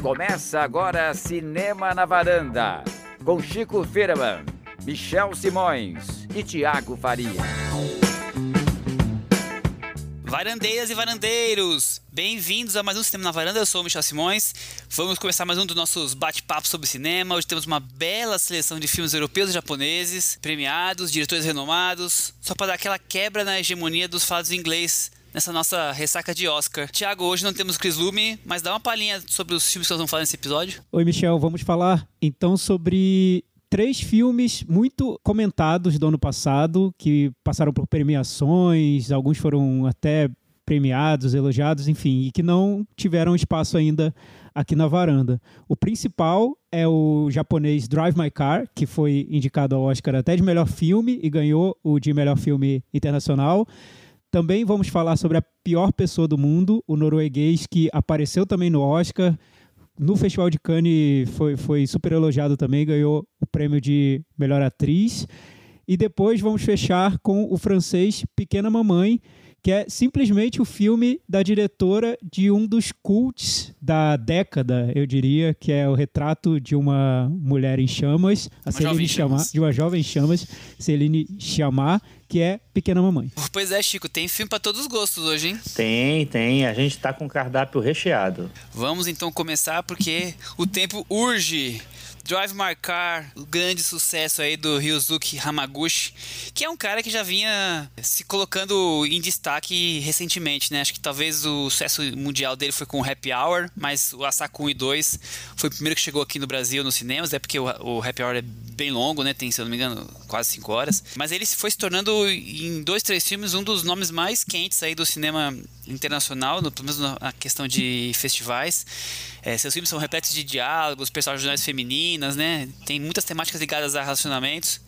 Começa agora Cinema na Varanda, com Chico Firman, Michel Simões e Tiago Faria. Varandeiras e varandeiros, bem-vindos a mais um Cinema na Varanda. Eu sou o Michel Simões. Vamos começar mais um dos nossos bate-papos sobre cinema. Hoje temos uma bela seleção de filmes europeus e japoneses, premiados, diretores renomados, só para dar aquela quebra na hegemonia dos falados em inglês nessa nossa ressaca de Oscar. Tiago, hoje não temos Chris Lume, mas dá uma palhinha sobre os filmes que nós vamos falar nesse episódio. Oi, Michel, vamos falar então sobre três filmes muito comentados do ano passado, que passaram por premiações, alguns foram até premiados, elogiados, enfim, e que não tiveram espaço ainda aqui na varanda. O principal é o japonês Drive My Car, que foi indicado ao Oscar até de melhor filme e ganhou o de melhor filme internacional. Também vamos falar sobre a pior pessoa do mundo, o norueguês que apareceu também no Oscar. No Festival de Cannes foi, foi super elogiado também, ganhou o prêmio de melhor atriz. E depois vamos fechar com o francês Pequena Mamãe, que é simplesmente o filme da diretora de um dos cults da década, eu diria, que é o retrato de uma mulher em chamas, a Uma Celine Chamar, chamas. de uma jovem em chamas, Celine Chamar, que é Pequena Mamãe. Pois é, Chico, tem filme para todos os gostos hoje, hein? Tem, tem. A gente tá com cardápio recheado. Vamos então começar porque o tempo urge. Drive My Car, o grande sucesso aí do Ryuzuki Hamaguchi, que é um cara que já vinha se colocando em destaque recentemente, né? Acho que talvez o sucesso mundial dele foi com o Happy Hour, mas o Asako 1 e 2 foi o primeiro que chegou aqui no Brasil nos cinemas, é porque o, o Happy Hour é bem longo, né? Tem, se eu não me engano, quase 5 horas. Mas ele foi se tornando, em dois, três filmes, um dos nomes mais quentes aí do cinema internacional, no, pelo menos na questão de festivais. É, seus filmes são repletos de diálogos, personagens femininas, né? Tem muitas temáticas ligadas a relacionamentos.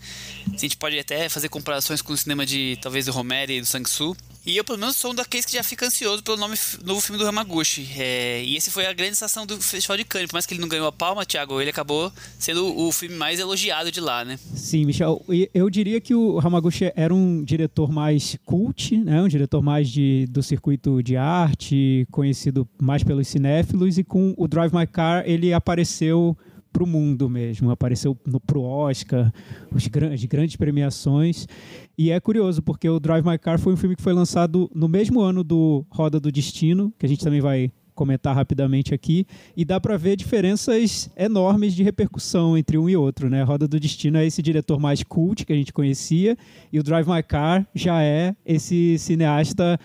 A gente pode até fazer comparações com o cinema de, talvez, do Romero e do Sang-Soo. E eu, pelo menos, sou um daqueles que já fica ansioso pelo nome, novo filme do Hamaguchi. É, e esse foi a grande sensação do Festival de Cannes. Por mais que ele não ganhou a palma, Thiago, ele acabou sendo o filme mais elogiado de lá, né? Sim, Michel. Eu diria que o Hamaguchi era um diretor mais cult, né? um diretor mais de, do circuito de arte, conhecido mais pelos cinéfilos, e com o Drive My Car ele apareceu para o mundo mesmo, apareceu no, pro Oscar, os gran- as grandes premiações. E é curioso, porque o Drive My Car foi um filme que foi lançado no mesmo ano do Roda do Destino, que a gente também vai comentar rapidamente aqui, e dá para ver diferenças enormes de repercussão entre um e outro, né? Roda do Destino é esse diretor mais cult que a gente conhecia, e o Drive My Car já é esse cineasta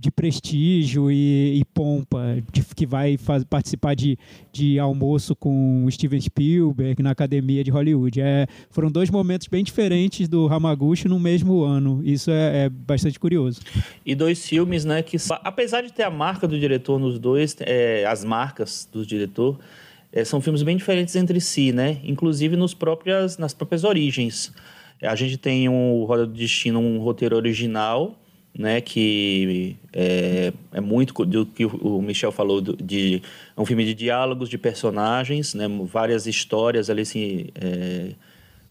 de prestígio e, e pompa, de- que vai faz- participar de, de almoço com Steven Spielberg na Academia de Hollywood. É, foram dois momentos bem diferentes do Hamaguchi no mesmo ano. Isso é, é bastante curioso. E dois filmes, né, que apesar de ter a marca do diretor nos dois, é, as marcas do diretor, é, são filmes bem diferentes entre si, né? Inclusive nos próprias, nas próprias origens. A gente tem um Roda do Destino, um roteiro original, né, que é, é muito do que o o Michel falou do- de é um filme de diálogos de personagens, né, várias histórias ali assim, é,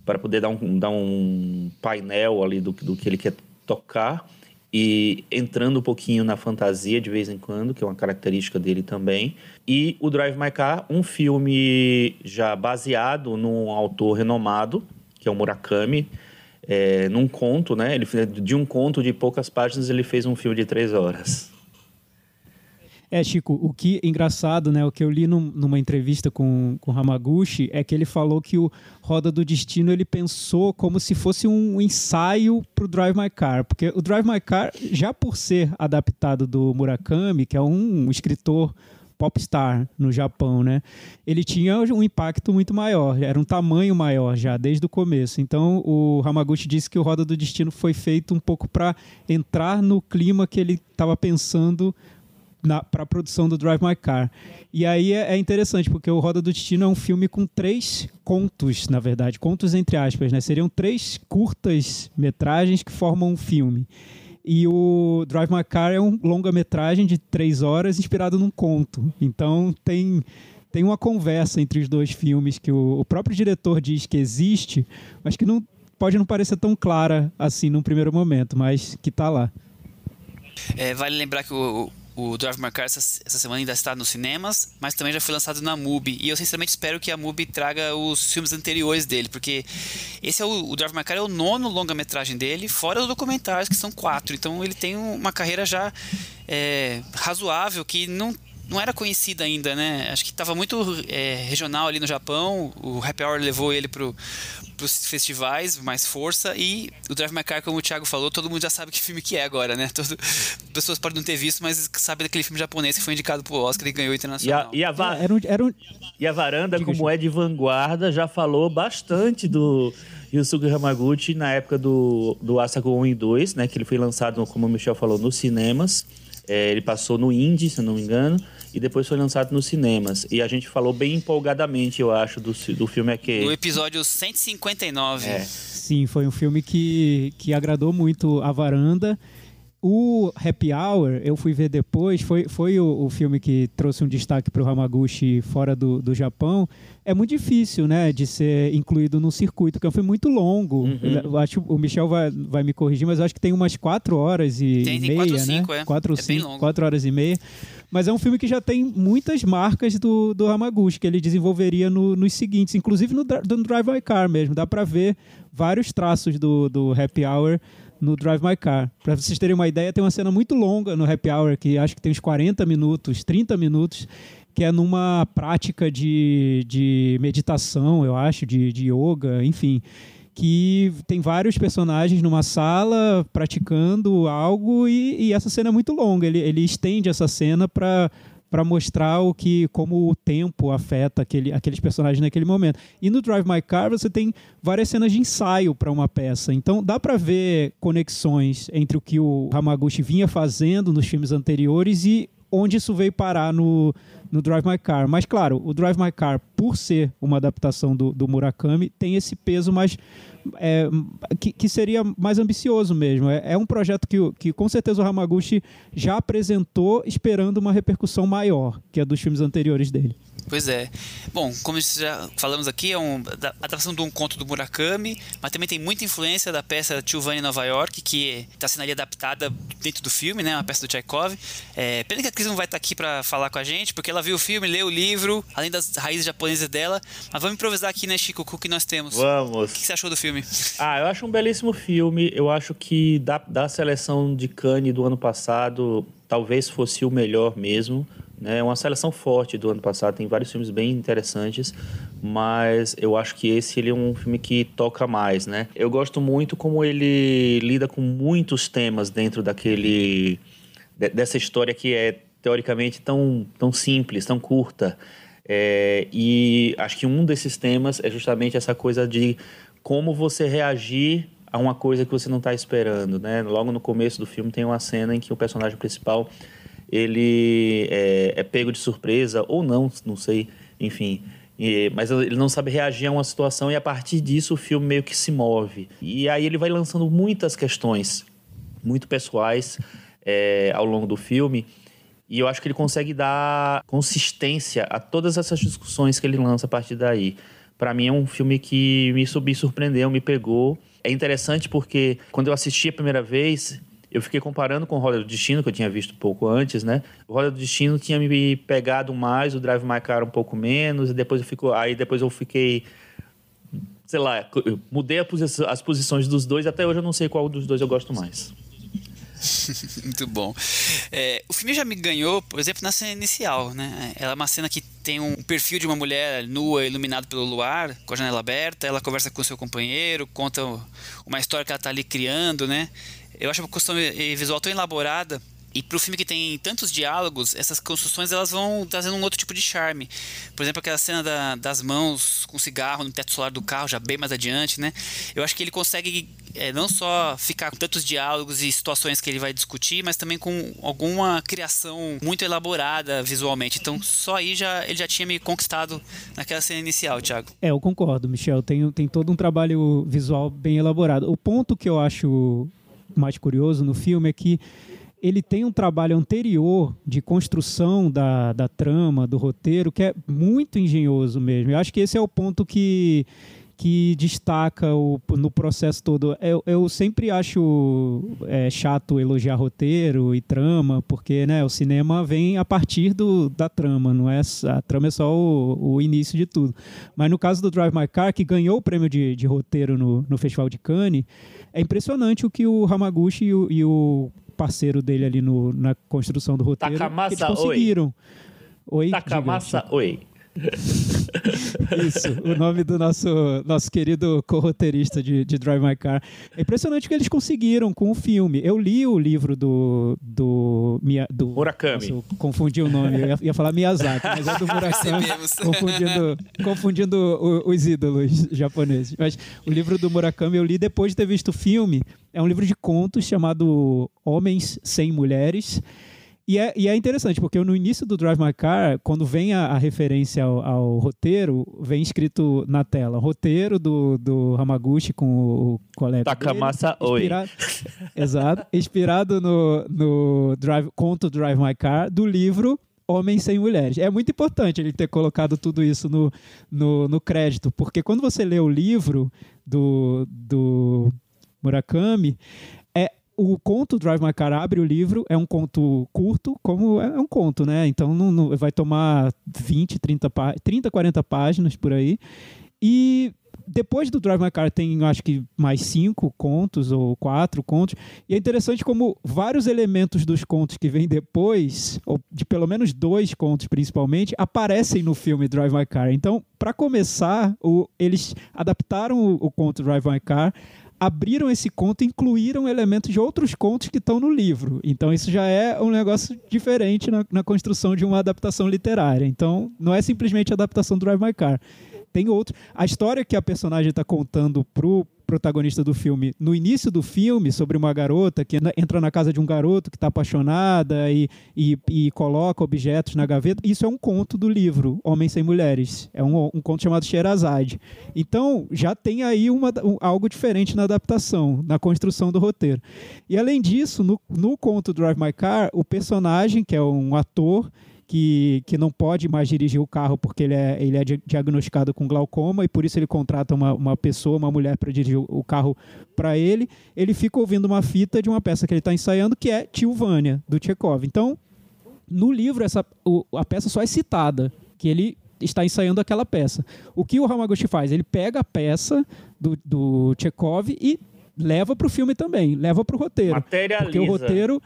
para poder dar um, dar um painel ali do, do que ele quer tocar e entrando um pouquinho na fantasia de vez em quando, que é uma característica dele também. E o Drive My Car, um filme já baseado num autor renomado, que é o Murakami, é, num conto, né? Ele de um conto de poucas páginas ele fez um filme de três horas. É, Chico, o que engraçado, né? O que eu li num- numa entrevista com com Hamaguchi é que ele falou que o Roda do Destino ele pensou como se fosse um ensaio para o Drive My Car, porque o Drive My Car já por ser adaptado do Murakami, que é um escritor popstar no Japão, né? Ele tinha um impacto muito maior, era um tamanho maior já desde o começo. Então o Hamaguchi disse que o Roda do Destino foi feito um pouco para entrar no clima que ele estava pensando para a produção do Drive My Car. E aí é, é interessante, porque o Roda do Destino é um filme com três contos, na verdade, contos entre aspas, né? Seriam três curtas metragens que formam um filme. E o Drive My Car é um longa-metragem de três horas inspirado num conto. Então tem, tem uma conversa entre os dois filmes que o, o próprio diretor diz que existe, mas que não pode não parecer tão clara assim num primeiro momento, mas que tá lá. É, vale lembrar que o, o Drive My Car essa, essa, semana ainda está nos cinemas, mas também já foi lançado na MUBI. E eu sinceramente espero que a MUBI traga os filmes anteriores dele, porque esse é o, o Drive My Car é o nono longa-metragem dele, fora os documentários, que são quatro. Então ele tem uma carreira já é, razoável, que não não era conhecida ainda, né? Acho que estava muito é, regional ali no Japão. O Happy Hour levou ele para os festivais, mais força. E o Drive My Car, como o Thiago falou, todo mundo já sabe que filme que é agora, né? Todo, pessoas podem não ter visto, mas sabe daquele filme japonês que foi indicado pro Oscar e ganhou internacional. E a, e a, era um, era um... E a Varanda, Diga como é de vanguarda, já falou bastante do... Yusuke Hamaguchi na época do, do Asako 1 e 2, né? Que ele foi lançado, como o Michel falou, nos cinemas. É, ele passou no Indie, se não me engano e depois foi lançado nos cinemas. E a gente falou bem empolgadamente, eu acho, do, do filme aqui. No episódio 159. É. Sim, foi um filme que, que agradou muito a varanda. O Happy Hour, eu fui ver depois, foi, foi o, o filme que trouxe um destaque para o Hamaguchi fora do, do Japão. É muito difícil, né, de ser incluído no circuito, porque é um filme muito longo. Uhum. Eu acho o Michel vai, vai me corrigir, mas eu acho que tem umas quatro horas e tem, meia, quatro, né? Cinco, é. Quatro, é cinco, quatro horas e meia. Mas é um filme que já tem muitas marcas do, do Hamaguchi, que ele desenvolveria no, nos seguintes, inclusive no, no Drive My Car mesmo. Dá para ver vários traços do, do Happy Hour no Drive My Car. Para vocês terem uma ideia, tem uma cena muito longa no Happy Hour, que acho que tem uns 40 minutos, 30 minutos, que é numa prática de, de meditação, eu acho, de, de yoga, enfim que tem vários personagens numa sala praticando algo e, e essa cena é muito longa. Ele, ele estende essa cena para para mostrar o que como o tempo afeta aquele, aqueles personagens naquele momento. E no Drive My Car você tem várias cenas de ensaio para uma peça. Então dá para ver conexões entre o que o Hamaguchi vinha fazendo nos filmes anteriores e onde isso veio parar no, no Drive My Car. Mas, claro, o Drive My Car, por ser uma adaptação do, do Murakami, tem esse peso mais. É, que, que, seria mais ambicioso mesmo. É, é, um projeto que, que, com certeza, o Hamaguchi já apresentou esperando uma repercussão maior que a dos filmes anteriores dele. Pois é. Bom, como já falamos aqui, é uma adaptação de um conto do Murakami, mas também tem muita influência da peça Tilvani Nova York, que está sendo ali adaptada dentro do filme, né? Uma peça do Tchaikovsky. É, pena que a Cris não vai estar tá aqui para falar com a gente, porque ela viu o filme, leu o livro, além das raízes japonesas dela. Mas vamos improvisar aqui, né, Chico, o que nós temos. Vamos. O que você achou do filme? Ah, eu acho um belíssimo filme. Eu acho que da, da seleção de Cannes do ano passado, talvez fosse o melhor mesmo. É uma seleção forte do ano passado, tem vários filmes bem interessantes, mas eu acho que esse ele é um filme que toca mais, né? Eu gosto muito como ele lida com muitos temas dentro daquele dessa história que é teoricamente tão, tão simples, tão curta. É, e acho que um desses temas é justamente essa coisa de como você reagir a uma coisa que você não está esperando, né? Logo no começo do filme tem uma cena em que o personagem principal ele é, é pego de surpresa ou não, não sei, enfim. E, mas ele não sabe reagir a uma situação e a partir disso o filme meio que se move. E aí ele vai lançando muitas questões muito pessoais é, ao longo do filme. E eu acho que ele consegue dar consistência a todas essas discussões que ele lança a partir daí. Para mim é um filme que me, surpreendeu, me pegou. É interessante porque quando eu assisti a primeira vez, eu fiquei comparando com o Roda do Destino, que eu tinha visto pouco antes, né? O Roda do Destino tinha me pegado mais, o Drive My Car um pouco menos, e depois eu fico, aí depois eu fiquei sei lá, mudei as posições dos dois, até hoje eu não sei qual dos dois eu gosto mais. Muito bom. É, o filme já me ganhou, por exemplo, na cena inicial, né? Ela é uma cena que tem um perfil de uma mulher nua, iluminada pelo luar, com a janela aberta. Ela conversa com seu companheiro, conta uma história que ela está ali criando, né? Eu acho uma construção visual tão elaborada e para o filme que tem tantos diálogos, essas construções elas vão trazendo um outro tipo de charme. Por exemplo, aquela cena da, das mãos com cigarro no teto solar do carro, já bem mais adiante, né? Eu acho que ele consegue é, não só ficar com tantos diálogos e situações que ele vai discutir, mas também com alguma criação muito elaborada visualmente. Então, só aí já, ele já tinha me conquistado naquela cena inicial, Thiago. É, eu concordo, Michel. Tem, tem todo um trabalho visual bem elaborado. O ponto que eu acho mais curioso no filme é que ele tem um trabalho anterior de construção da, da trama, do roteiro, que é muito engenhoso mesmo. Eu acho que esse é o ponto que, que destaca o, no processo todo. Eu, eu sempre acho é, chato elogiar roteiro e trama, porque né, o cinema vem a partir do, da trama, não é? A trama é só o, o início de tudo. Mas no caso do Drive My Car, que ganhou o prêmio de, de roteiro no, no Festival de Cannes, é impressionante o que o Hamaguchi e o, e o parceiro dele ali no, na construção do roteiro Takamasa, eles conseguiram. Oi. oi Takamasa, diga, oi. Isso, o nome do nosso, nosso querido co-roteirista de, de Drive My Car. É impressionante o que eles conseguiram com o filme. Eu li o livro do. do, do Murakami. Nossa, confundi o nome, eu ia, ia, falar Miyazaki, mas é do Murakami. confundindo confundindo os ídolos japoneses. Mas o livro do Murakami eu li depois de ter visto o filme. É um livro de contos chamado Homens Sem Mulheres. E é, e é interessante, porque no início do Drive My Car, quando vem a, a referência ao, ao, roteiro, vem escrito na tela, roteiro do, do Hamaguchi com o, o colega Takamasa dele, inspirado, Oi. Exato. Inspirado no, no Drive, conto Drive My Car, do livro Homens Sem Mulheres. É muito importante ele ter colocado tudo isso no, no, no crédito, porque quando você lê o livro do, do Murakami, o conto Drive My Car abre o livro, é um conto curto, como é um conto, né? Então não, não vai tomar 20, 30, 30, 40 páginas por aí. E depois do Drive My Car tem, acho que, mais cinco contos ou quatro contos. E é interessante como vários elementos dos contos que vêm depois, ou de pelo menos dois contos principalmente, aparecem no filme Drive My Car. Então, para começar, o, eles adaptaram o, o conto Drive My Car abriram esse conto e incluíram elementos de outros contos que estão no livro. Então isso já é um negócio diferente na, na construção de uma adaptação literária. Então não é simplesmente a adaptação do Drive My Car. Tem outro. A história que a personagem está contando pro protagonista do filme, no início do filme, sobre uma garota que entra na casa de um garoto que está apaixonada e, e, e, coloca objetos na gaveta. Isso é um conto do livro Homens Sem Mulheres. É um, um conto chamado Sherazade. Então, já tem aí uma, um, algo diferente na adaptação, na construção do roteiro. E, além disso, no, no conto Drive My Car, o personagem, que é um ator, que, que não pode mais dirigir o carro porque ele é, ele é diagnosticado com glaucoma e por isso ele contrata uma, uma pessoa, uma mulher, para dirigir o carro para ele. Ele fica ouvindo uma fita de uma peça que ele está ensaiando, que é Tilvânia, do Tchekov. Então, no livro, essa, o, a peça só é citada, que ele está ensaiando aquela peça. O que o Hamaguchi faz? Ele pega a peça do, do Tchekov e leva para o filme também, leva para o roteiro. Materializa. Porque o roteiro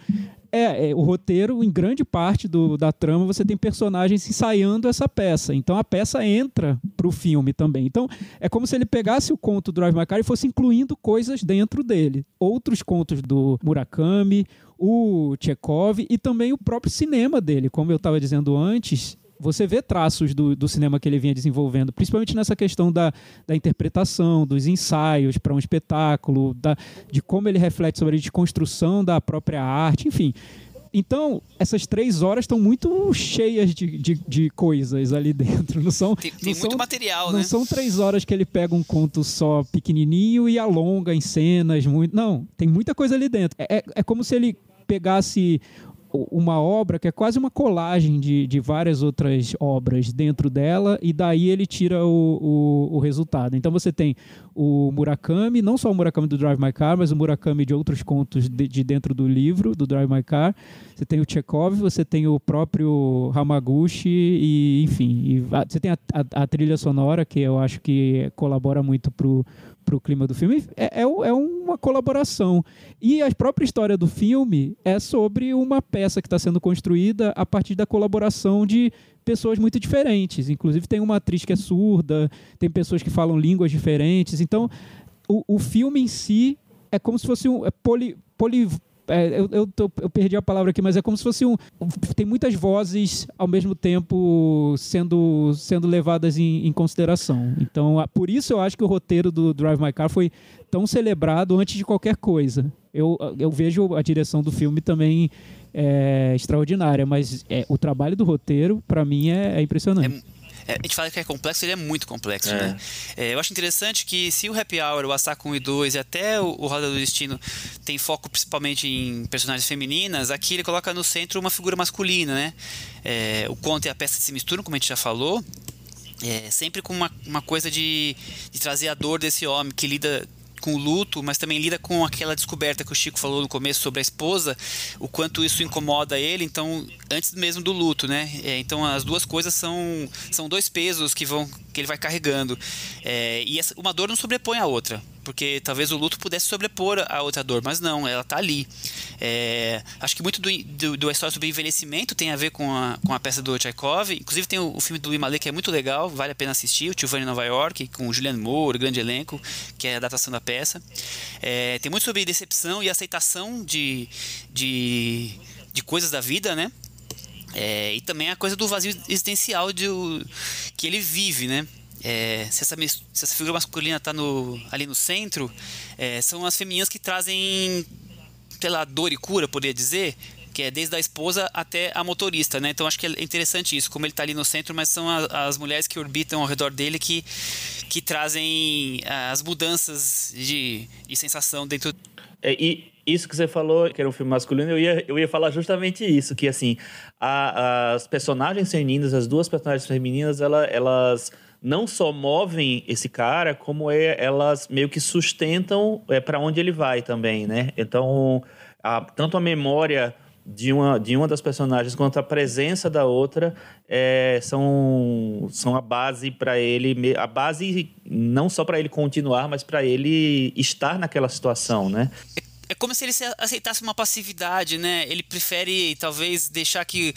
é, é, o roteiro, em grande parte do, da trama, você tem personagens ensaiando essa peça. Então a peça entra para o filme também. Então é como se ele pegasse o conto do Drive My Car e fosse incluindo coisas dentro dele. Outros contos do Murakami, o Chekhov e também o próprio cinema dele. Como eu estava dizendo antes, você vê traços do, do cinema que ele vinha desenvolvendo, principalmente nessa questão da, da interpretação, dos ensaios para um espetáculo, da, de como ele reflete sobre a desconstrução da própria arte, enfim. Então, essas três horas estão muito cheias de, de, de, coisas ali dentro. Não são, tem, tem não muito são, material, não né? são três horas que ele pega um conto só pequenininho e alonga em cenas. Muito, não, tem muita coisa ali dentro. É, é, é como se ele pegasse uma obra que é quase uma colagem de, de várias outras obras dentro dela, e daí ele tira o, o, o, resultado. Então você tem o Murakami, não só o Murakami do Drive My Car, mas o Murakami de outros contos de, de dentro do livro, do Drive My Car. Você tem o Chekhov, você tem o próprio Hamaguchi, e enfim, e você tem a, a, a, trilha sonora, que eu acho que colabora muito pro para o clima do filme é, é, é, uma colaboração. E a própria história do filme é sobre uma peça que está sendo construída a partir da colaboração de pessoas muito diferentes. Inclusive, tem uma atriz que é surda, tem pessoas que falam línguas diferentes. Então, o, o filme em si é como se fosse um. É poli, poli é, eu, eu, tô, eu, perdi a palavra aqui, mas é como se fosse um. Tem muitas vozes ao mesmo tempo sendo, sendo levadas em, em consideração. Então, por isso eu acho que o roteiro do Drive My Car foi tão celebrado antes de qualquer coisa. Eu, eu vejo a direção do filme também é, extraordinária, mas é, o trabalho do roteiro, para mim, é, é impressionante. É a gente fala que é complexo, ele é muito complexo, é. né? É, eu acho interessante que se o Happy Hour, o Asako 1 e 2 e até o, o Roda do Destino tem foco principalmente em personagens femininas, aqui ele coloca no centro uma figura masculina, né? É, o conto e a peça se misturam, como a gente já falou. É, sempre com uma, uma coisa de, de trazer a dor desse homem que lida com o luto, mas também lida com aquela descoberta que o Chico falou no começo sobre a esposa, o quanto isso incomoda ele, então, antes mesmo do luto, né? É, então, as duas coisas são, são dois pesos que vão que ele vai carregando. É, e essa, uma dor não sobrepõe a outra porque talvez o luto pudesse sobrepor a outra dor, mas não, ela está ali. É, acho que muito do, do, do, história sobre envelhecimento tem a ver com a, com a peça do Tchaikovsky. Inclusive tem o, o filme do Mallet que é muito legal, vale a pena assistir, o Tio Nova York, com o Julianne Moore, grande elenco, que é a datação da peça. É, tem muito sobre decepção e aceitação de, de, de coisas da vida, né? É, e também a coisa do vazio existencial de, que ele vive, né? É, se, essa, se essa figura masculina está ali no centro, é, são as femininas que trazem, sei lá, dor e cura, poderia dizer, que é desde a esposa até a motorista, né? Então acho que é interessante isso, como ele está ali no centro, mas são a, as mulheres que orbitam ao redor dele que, que trazem as mudanças de, de sensação dentro. É, e isso que você falou, que era um filme masculino, eu ia, eu ia falar justamente isso, que assim, a, as personagens femininas, as duas personagens femininas, ela, elas não só movem esse cara, como é, elas meio que sustentam é, para onde ele vai também, né? Então, a, tanto a memória de uma, de uma das personagens quanto a presença da outra é, são, são a base para ele, a base não só para ele continuar, mas para ele estar naquela situação, né? É como se ele aceitasse uma passividade, né? Ele prefere talvez deixar que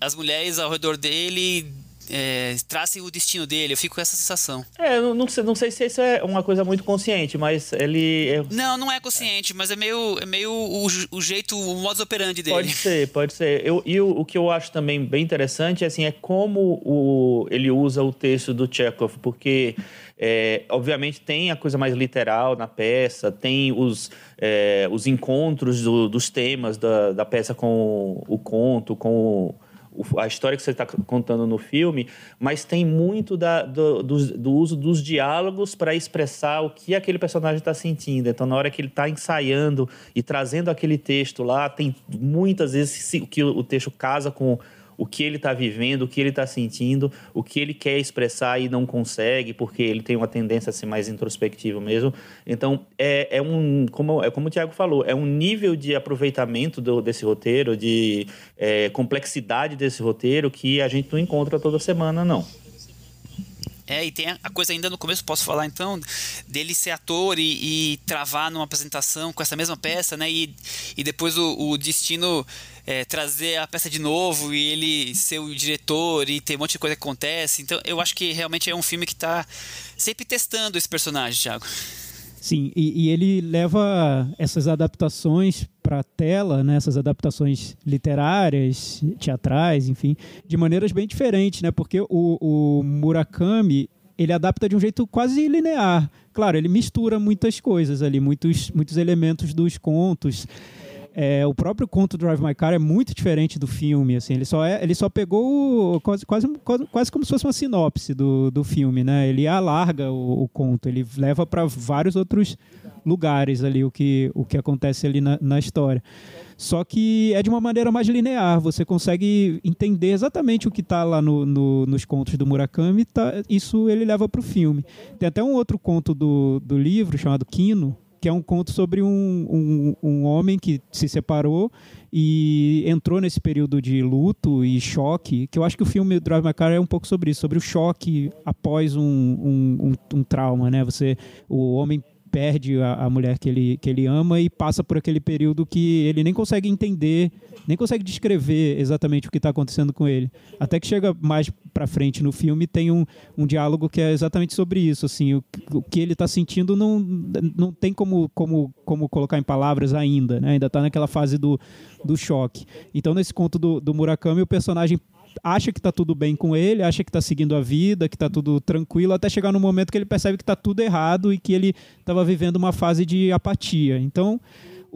as mulheres ao redor dele é, trace o destino dele. Eu fico com essa sensação. É, eu não sei, não sei se isso é uma coisa muito consciente, mas ele. É... Não, não é consciente, mas é meio, é meio o, o jeito, o modus operandi dele. Pode ser, pode ser. Eu, e o, o que eu acho também bem interessante assim, é como o, ele usa o texto do Chekhov, porque. É, obviamente tem a coisa mais literal na peça, tem os, é, os encontros do, dos temas da, da peça com o conto, com a história que você está contando no filme, mas tem muito da, do, do, do uso dos diálogos para expressar o que aquele personagem está sentindo. Então, na hora que ele está ensaiando e trazendo aquele texto lá, tem muitas vezes que o texto casa com o que ele está vivendo, o que ele está sentindo, o que ele quer expressar e não consegue, porque ele tem uma tendência a ser mais introspectivo mesmo. Então, é, é um, como, é como o Tiago falou, é um nível de aproveitamento do, desse roteiro, de é, complexidade desse roteiro que a gente não encontra toda semana, não. É, e tem a coisa ainda no começo, posso falar então, dele ser ator e, e travar numa apresentação com essa mesma peça, né? E, e depois o, o destino é, trazer a peça de novo e ele ser o diretor e ter um monte de coisa que acontece. Então eu acho que realmente é um filme que está sempre testando esse personagem, Thiago. Sim, e, e ele leva essas adaptações para a tela, né, essas adaptações literárias, teatrais, enfim, de maneiras bem diferentes, né? Porque o, o Murakami ele adapta de um jeito quase linear. Claro, ele mistura muitas coisas ali, muitos, muitos elementos dos contos. É, o próprio conto Drive My Car é muito diferente do filme, assim, ele só, é, ele só pegou quase, quase, quase como se fosse uma sinopse do, do filme, né? Ele alarga o, o conto, ele leva para vários outros lugares ali o que, o que acontece ali na, na história. Só que é de uma maneira mais linear, você consegue entender exatamente o que está lá no, no, nos contos do Murakami, tá, isso ele leva para o filme. Tem até um outro conto do, do livro chamado Kino, que é um conto sobre um, um, um homem que se separou e entrou nesse período de luto e choque, que eu acho que o filme Drive My Car é um pouco sobre isso, sobre o choque após um, um, um, um trauma, né? Você, o homem perde a, a, mulher que ele, que ele ama e passa por aquele período que ele nem consegue entender, nem consegue descrever exatamente o que está acontecendo com ele. Até que chega mais para frente no filme tem um, um diálogo que é exatamente sobre isso. Assim, o, o que ele está sentindo não, não tem como, como, como colocar em palavras ainda, né? ainda está naquela fase do, do choque. Então, nesse conto do, do Murakami, o personagem acha que está tudo bem com ele, acha que está seguindo a vida, que está tudo tranquilo, até chegar no momento que ele percebe que está tudo errado e que ele estava vivendo uma fase de apatia. Então,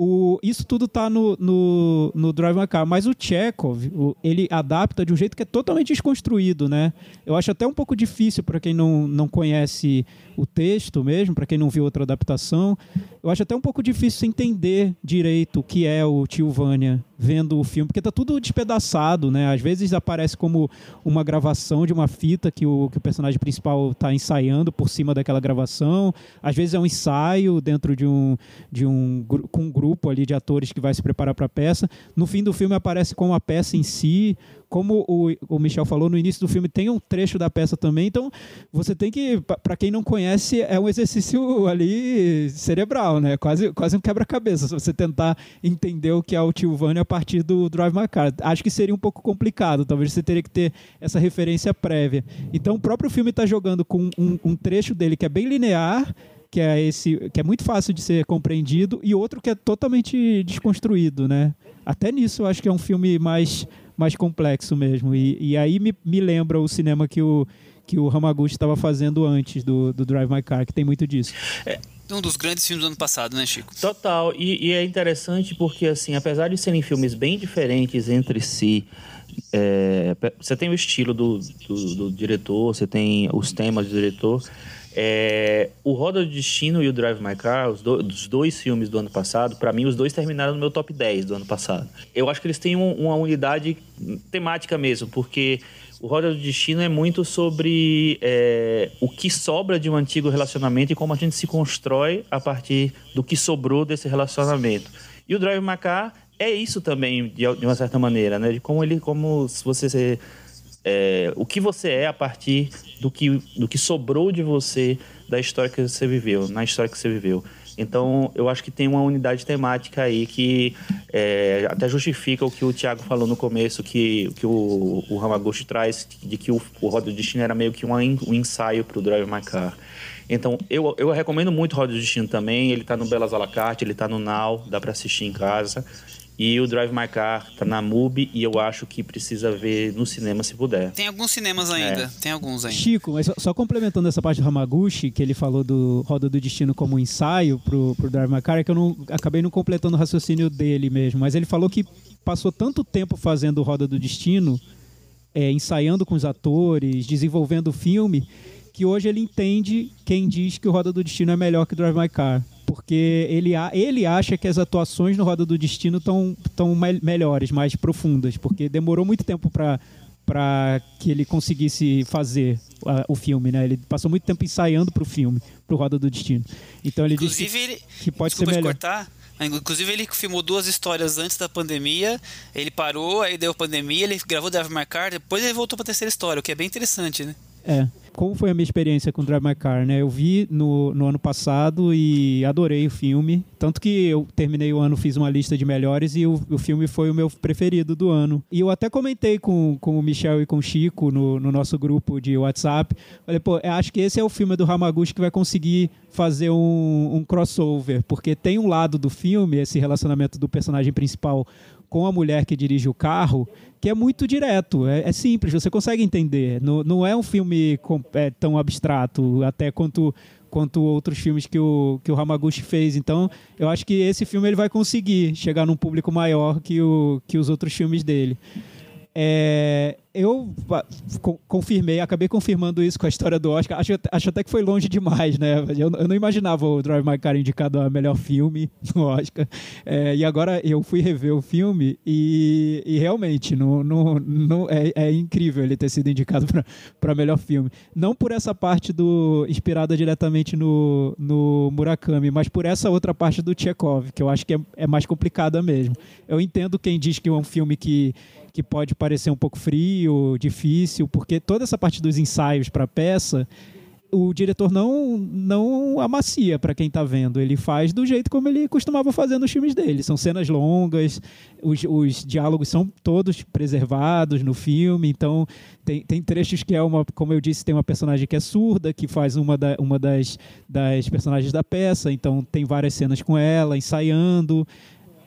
o, isso tudo está no, no, no Drive My Car, mas o Chekhov, o, ele adapta de um jeito que é totalmente desconstruído, né? Eu acho até um pouco difícil para quem não, não conhece o texto mesmo, para quem não viu outra adaptação, eu acho até um pouco difícil entender direito o que é o Tio Vânia vendo o filme, porque tá tudo despedaçado, né? Às vezes aparece como uma gravação de uma fita que o, que o personagem principal está ensaiando por cima daquela gravação. Às vezes é um ensaio dentro de um, de um com um grupo ali de atores que vai se preparar para a peça. No fim do filme aparece com a peça em si como o, o Michel falou no início do filme, tem um trecho da peça também, então você tem que, para quem não conhece, é um exercício ali cerebral, né? Quase, quase um quebra-cabeça, se você tentar entender o que é o Tio Vânia a partir do Drive My Car. Acho que seria um pouco complicado, talvez você teria que ter essa referência prévia. Então o próprio filme está jogando com um, um trecho dele que é bem linear, que é esse que é muito fácil de ser compreendido e outro que é totalmente desconstruído, né? Até nisso eu acho que é um filme mais mais complexo mesmo. E, e aí me, me lembra o cinema que o, que o Hamaguchi estava fazendo antes do, do Drive My Car, que tem muito disso. É um dos grandes filmes do ano passado, né, Chico? Total. E, e é interessante porque, assim, apesar de serem filmes bem diferentes entre si, é, você tem o estilo do, do, do, diretor, você tem os temas do diretor. É, o Roda do Destino e o Drive My Car, os, do, os dois filmes do ano passado, para mim, os dois terminaram no meu top 10 do ano passado. Eu acho que eles têm um, uma unidade temática mesmo, porque o Roda do Destino é muito sobre é, o que sobra de um antigo relacionamento e como a gente se constrói a partir do que sobrou desse relacionamento. E o Drive My Car é isso também, de, de uma certa maneira, né? De como ele, como se você é, o que você é a partir do que, do que sobrou de você da história que você viveu, na história que você viveu. Então, eu acho que tem uma unidade temática aí que é, até justifica o que o Tiago falou no começo, que, que o, o Hamaguchi traz, de que o, o Roda do Destino era meio que um, um ensaio para o Drive My Car. Então, eu, eu recomendo muito Roda do Destino também. Ele está no Belas Alacarte, ele está no Now, dá para assistir em casa. E o Drive My Car tá na MUBI e eu acho que precisa ver no cinema se puder. Tem alguns cinemas ainda, é. tem alguns ainda. Chico, mas só, só, complementando essa parte do Hamaguchi, que ele falou do Roda do Destino como um ensaio pro, pro Drive My Car, é que eu não, acabei não completando o raciocínio dele mesmo, mas ele falou que passou tanto tempo fazendo Roda do Destino, é, ensaiando com os atores, desenvolvendo o filme, que hoje ele entende quem diz que o Roda do Destino é melhor que o Drive My Car porque ele, ele acha que as atuações no Roda do Destino estão tão me melhores, mais profundas, porque demorou muito tempo para para que ele conseguisse fazer a, o filme, né? Ele passou muito tempo ensaiando para o filme, para o Roda do Destino. Então ele Inclusive, disse ele, que pode ser melhor. Cortar, Inclusive, ele filmou duas histórias antes da pandemia. Ele parou, aí deu pandemia, ele gravou Devil May Cry, depois ele voltou para a terceira história, o que é bem interessante, né? É como foi a minha experiência com Drive My Car, né? Eu vi no, no ano passado e adorei o filme. Tanto que eu terminei o ano, fiz uma lista de melhores e o, o filme foi o meu preferido do ano. E eu até comentei com, com o Michel e com o Chico no, no nosso grupo de WhatsApp. Falei, pô, acho que esse é o filme do Hamaguchi que vai conseguir fazer um, um crossover, porque tem um lado do filme, esse relacionamento do personagem principal com a mulher que dirige o carro, que é muito direto, é, é simples, você consegue entender. Não, não é um filme com, é, tão abstrato, até quanto quanto outros filmes que o, que o Hamaguchi fez. Então, eu acho que esse filme ele vai conseguir chegar num público maior que, o, que os outros filmes dele. É, eu confirmei, acabei confirmando isso com a história do Oscar. Acho, acho até que foi longe demais, né? Eu, eu não imaginava o Drive My Car indicado a melhor filme no Oscar. É, e agora eu fui rever o filme e, e realmente é, é, incrível ele ter sido indicado para melhor filme. Não por essa parte do inspirada diretamente no, no Murakami, mas por essa outra parte do Chekhov, que eu acho que é, é mais complicada mesmo. Eu entendo quem diz que é um filme que que pode parecer um pouco frio, difícil, porque toda essa parte dos ensaios para a peça o diretor não não amacia para quem está vendo. Ele faz do jeito como ele costumava fazer nos filmes dele. São cenas longas, os, os diálogos são todos preservados no filme. Então, tem, tem trechos que é uma, como eu disse, tem uma personagem que é surda, que faz uma, da, uma das, das personagens da peça. Então, tem várias cenas com ela ensaiando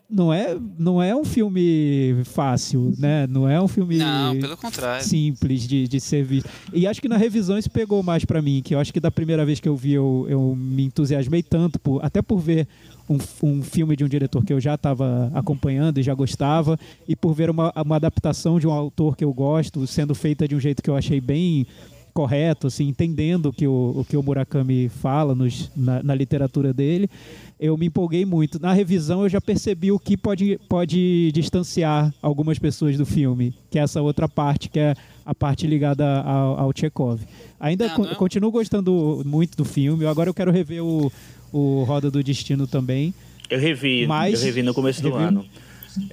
não é, não é um filme fácil, né? Não é um filme não, pelo contrário. simples de, de ser visto. E acho que na revisão isso pegou mais para mim, que eu acho que da primeira vez que eu vi eu, eu me entusiasmei tanto, por, até por ver um, um filme de um diretor que eu já estava acompanhando e já gostava, e por ver uma, uma adaptação de um autor que eu gosto sendo feita de um jeito que eu achei bem correto, assim, entendendo o que o, o, que o Murakami fala nos, na, na, literatura dele, eu me empolguei muito. Na revisão eu já percebi o que pode, pode distanciar algumas pessoas do filme, que é essa outra parte, que é a parte ligada ao, ao Chekhov. Ainda não, não. continuo gostando muito do filme, agora eu quero rever o, o Roda do Destino também. Eu revi, mas, eu revi no começo do ano.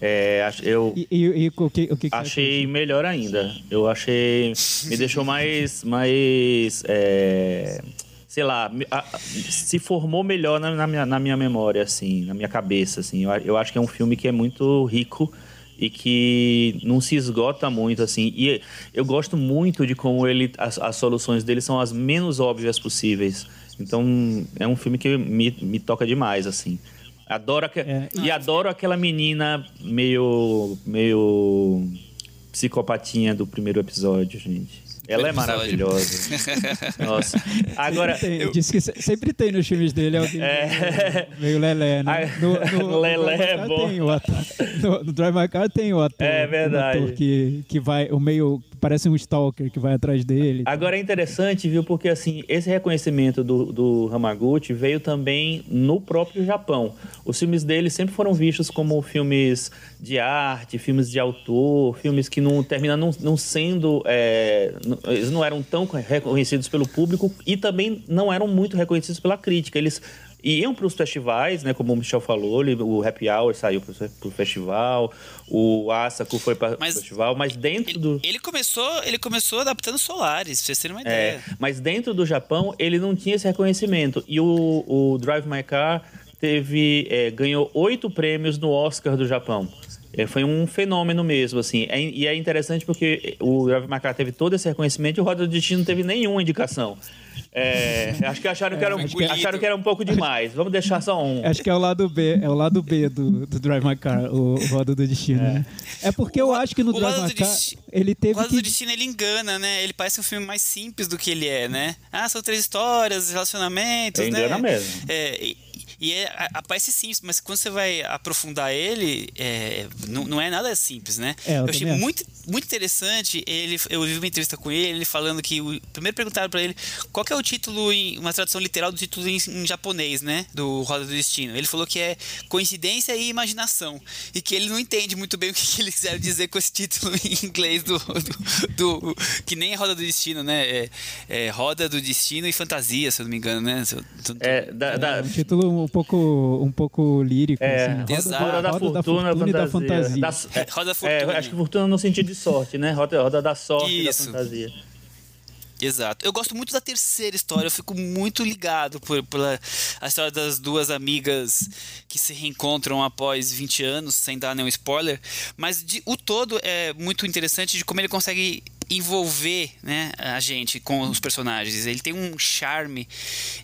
É, eu e, e, e, o que, o que achei melhor ainda. Eu achei. Me deixou mais. mais é, sei lá, se formou melhor na, na, minha, na minha memória, assim, na minha cabeça. Assim. Eu, eu acho que é um filme que é muito rico e que não se esgota muito assim. E eu gosto muito de como ele as, as soluções dele são as menos óbvias possíveis. Então é um filme que me, me toca demais assim. Adoro aqu... é. e adoro aquela menina meio meio psicopatinha do primeiro episódio, gente. Ela é maravilhosa. Nossa. Agora. Tem, eu... Disse que sempre tem nos filmes dele alguém é... meio lelé, né? No, no, lelé no é bom. Tem o ator, no, no Drive My Car tem o ator. É verdade. ator que, que vai. O meio parece um stalker que vai atrás dele. Agora é interessante, viu? Porque assim, esse reconhecimento do, do Hamaguchi veio também no próprio Japão. Os filmes dele sempre foram vistos como filmes de arte, filmes de autor, filmes que não terminam não, não sendo. É, eles não eram tão reconhecidos pelo público e também não eram muito reconhecidos pela crítica. Eles iam para os festivais, né? Como o Michel falou, o Happy Hour saiu para o festival, o Asako foi para o festival, mas dentro ele, do ele começou ele começou adaptando Solaris, pra vocês terem uma é, ideia. É, mas dentro do Japão ele não tinha esse reconhecimento e o, o Drive My Car teve é, ganhou oito prêmios no Oscar do Japão. É, foi um fenômeno mesmo, assim. É, e é interessante porque o Drive My Car teve todo esse reconhecimento e o Roda do Destino não teve nenhuma indicação. É, acho que acharam que, era um, que acharam que era um pouco demais. Vamos deixar só um. Acho que é o lado B, é o lado B do, do Drive My Car, o, o Roda do Destino. É, né? é porque eu acho que no Drive My Car ele teve. O Roda que... do Destino ele engana, né? Ele parece um filme mais simples do que ele é, né? Ah, são três histórias, relacionamentos, ele né? Engana mesmo. É, e é, aparece simples, mas quando você vai aprofundar ele, é, não, não, é nada simples, né? É, eu, eu achei muito, muito interessante. Ele, eu vi uma entrevista com ele, ele falando que. O, primeiro perguntaram para ele qual é o título, em, uma tradução literal do título em, em, japonês, né? Do Roda do Destino. Ele falou que é coincidência e imaginação. E que ele não entende muito bem o que, que eles quiseram dizer com esse título em inglês do. do, do que nem é Roda do Destino, né? É, é, Roda do Destino e Fantasia, se eu não me engano, né? É, da, da... é um título pouco, um pouco lírico. É, assim. roda, Exato. Roda, da, roda fortuna, da fortuna e da fantasia. Da, é, roda da fortuna. É, acho que fortuna no sentido de sorte, né? Roda, roda da sorte Isso. e da fantasia. Exato. Eu gosto muito da terceira história, eu fico muito ligado por, pela a história das duas amigas que se reencontram após 20 anos, sem dar nenhum spoiler. Mas de, o todo é muito interessante de como ele consegue envolver né, a gente com os personagens. Ele tem um charme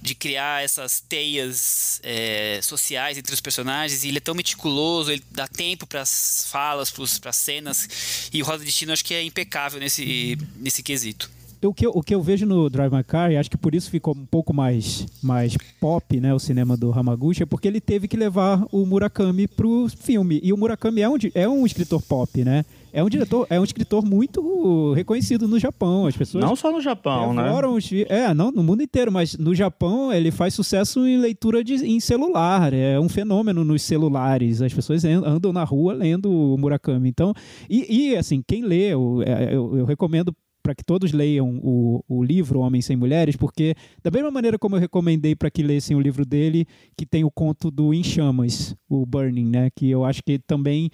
de criar essas teias é, sociais entre os personagens e ele é tão meticuloso, ele dá tempo para as falas, para as cenas. E o Roda Destino acho que é impecável nesse, nesse quesito o que, eu, o que eu vejo no Drive My Car, e acho que por isso ficou um pouco mais, mais pop, né, o cinema do Hamaguchi, é porque ele teve que levar o Murakami pro filme. E o Murakami é um, é um escritor pop, né? É um diretor, é um escritor muito reconhecido no Japão. As pessoas não só no Japão, né? Os, é, não no mundo inteiro, mas no Japão ele faz sucesso em leitura de, em celular. É um fenômeno nos celulares. As pessoas andam na rua lendo o Murakami. Então, e, e assim, quem lê, eu, é, eu, eu recomendo para que todos leiam o, o livro Homens Sem Mulheres, porque da mesma maneira como eu recomendei para que lessem o livro dele, que tem o conto do Em Chamas, o Burning, né? Que eu acho que também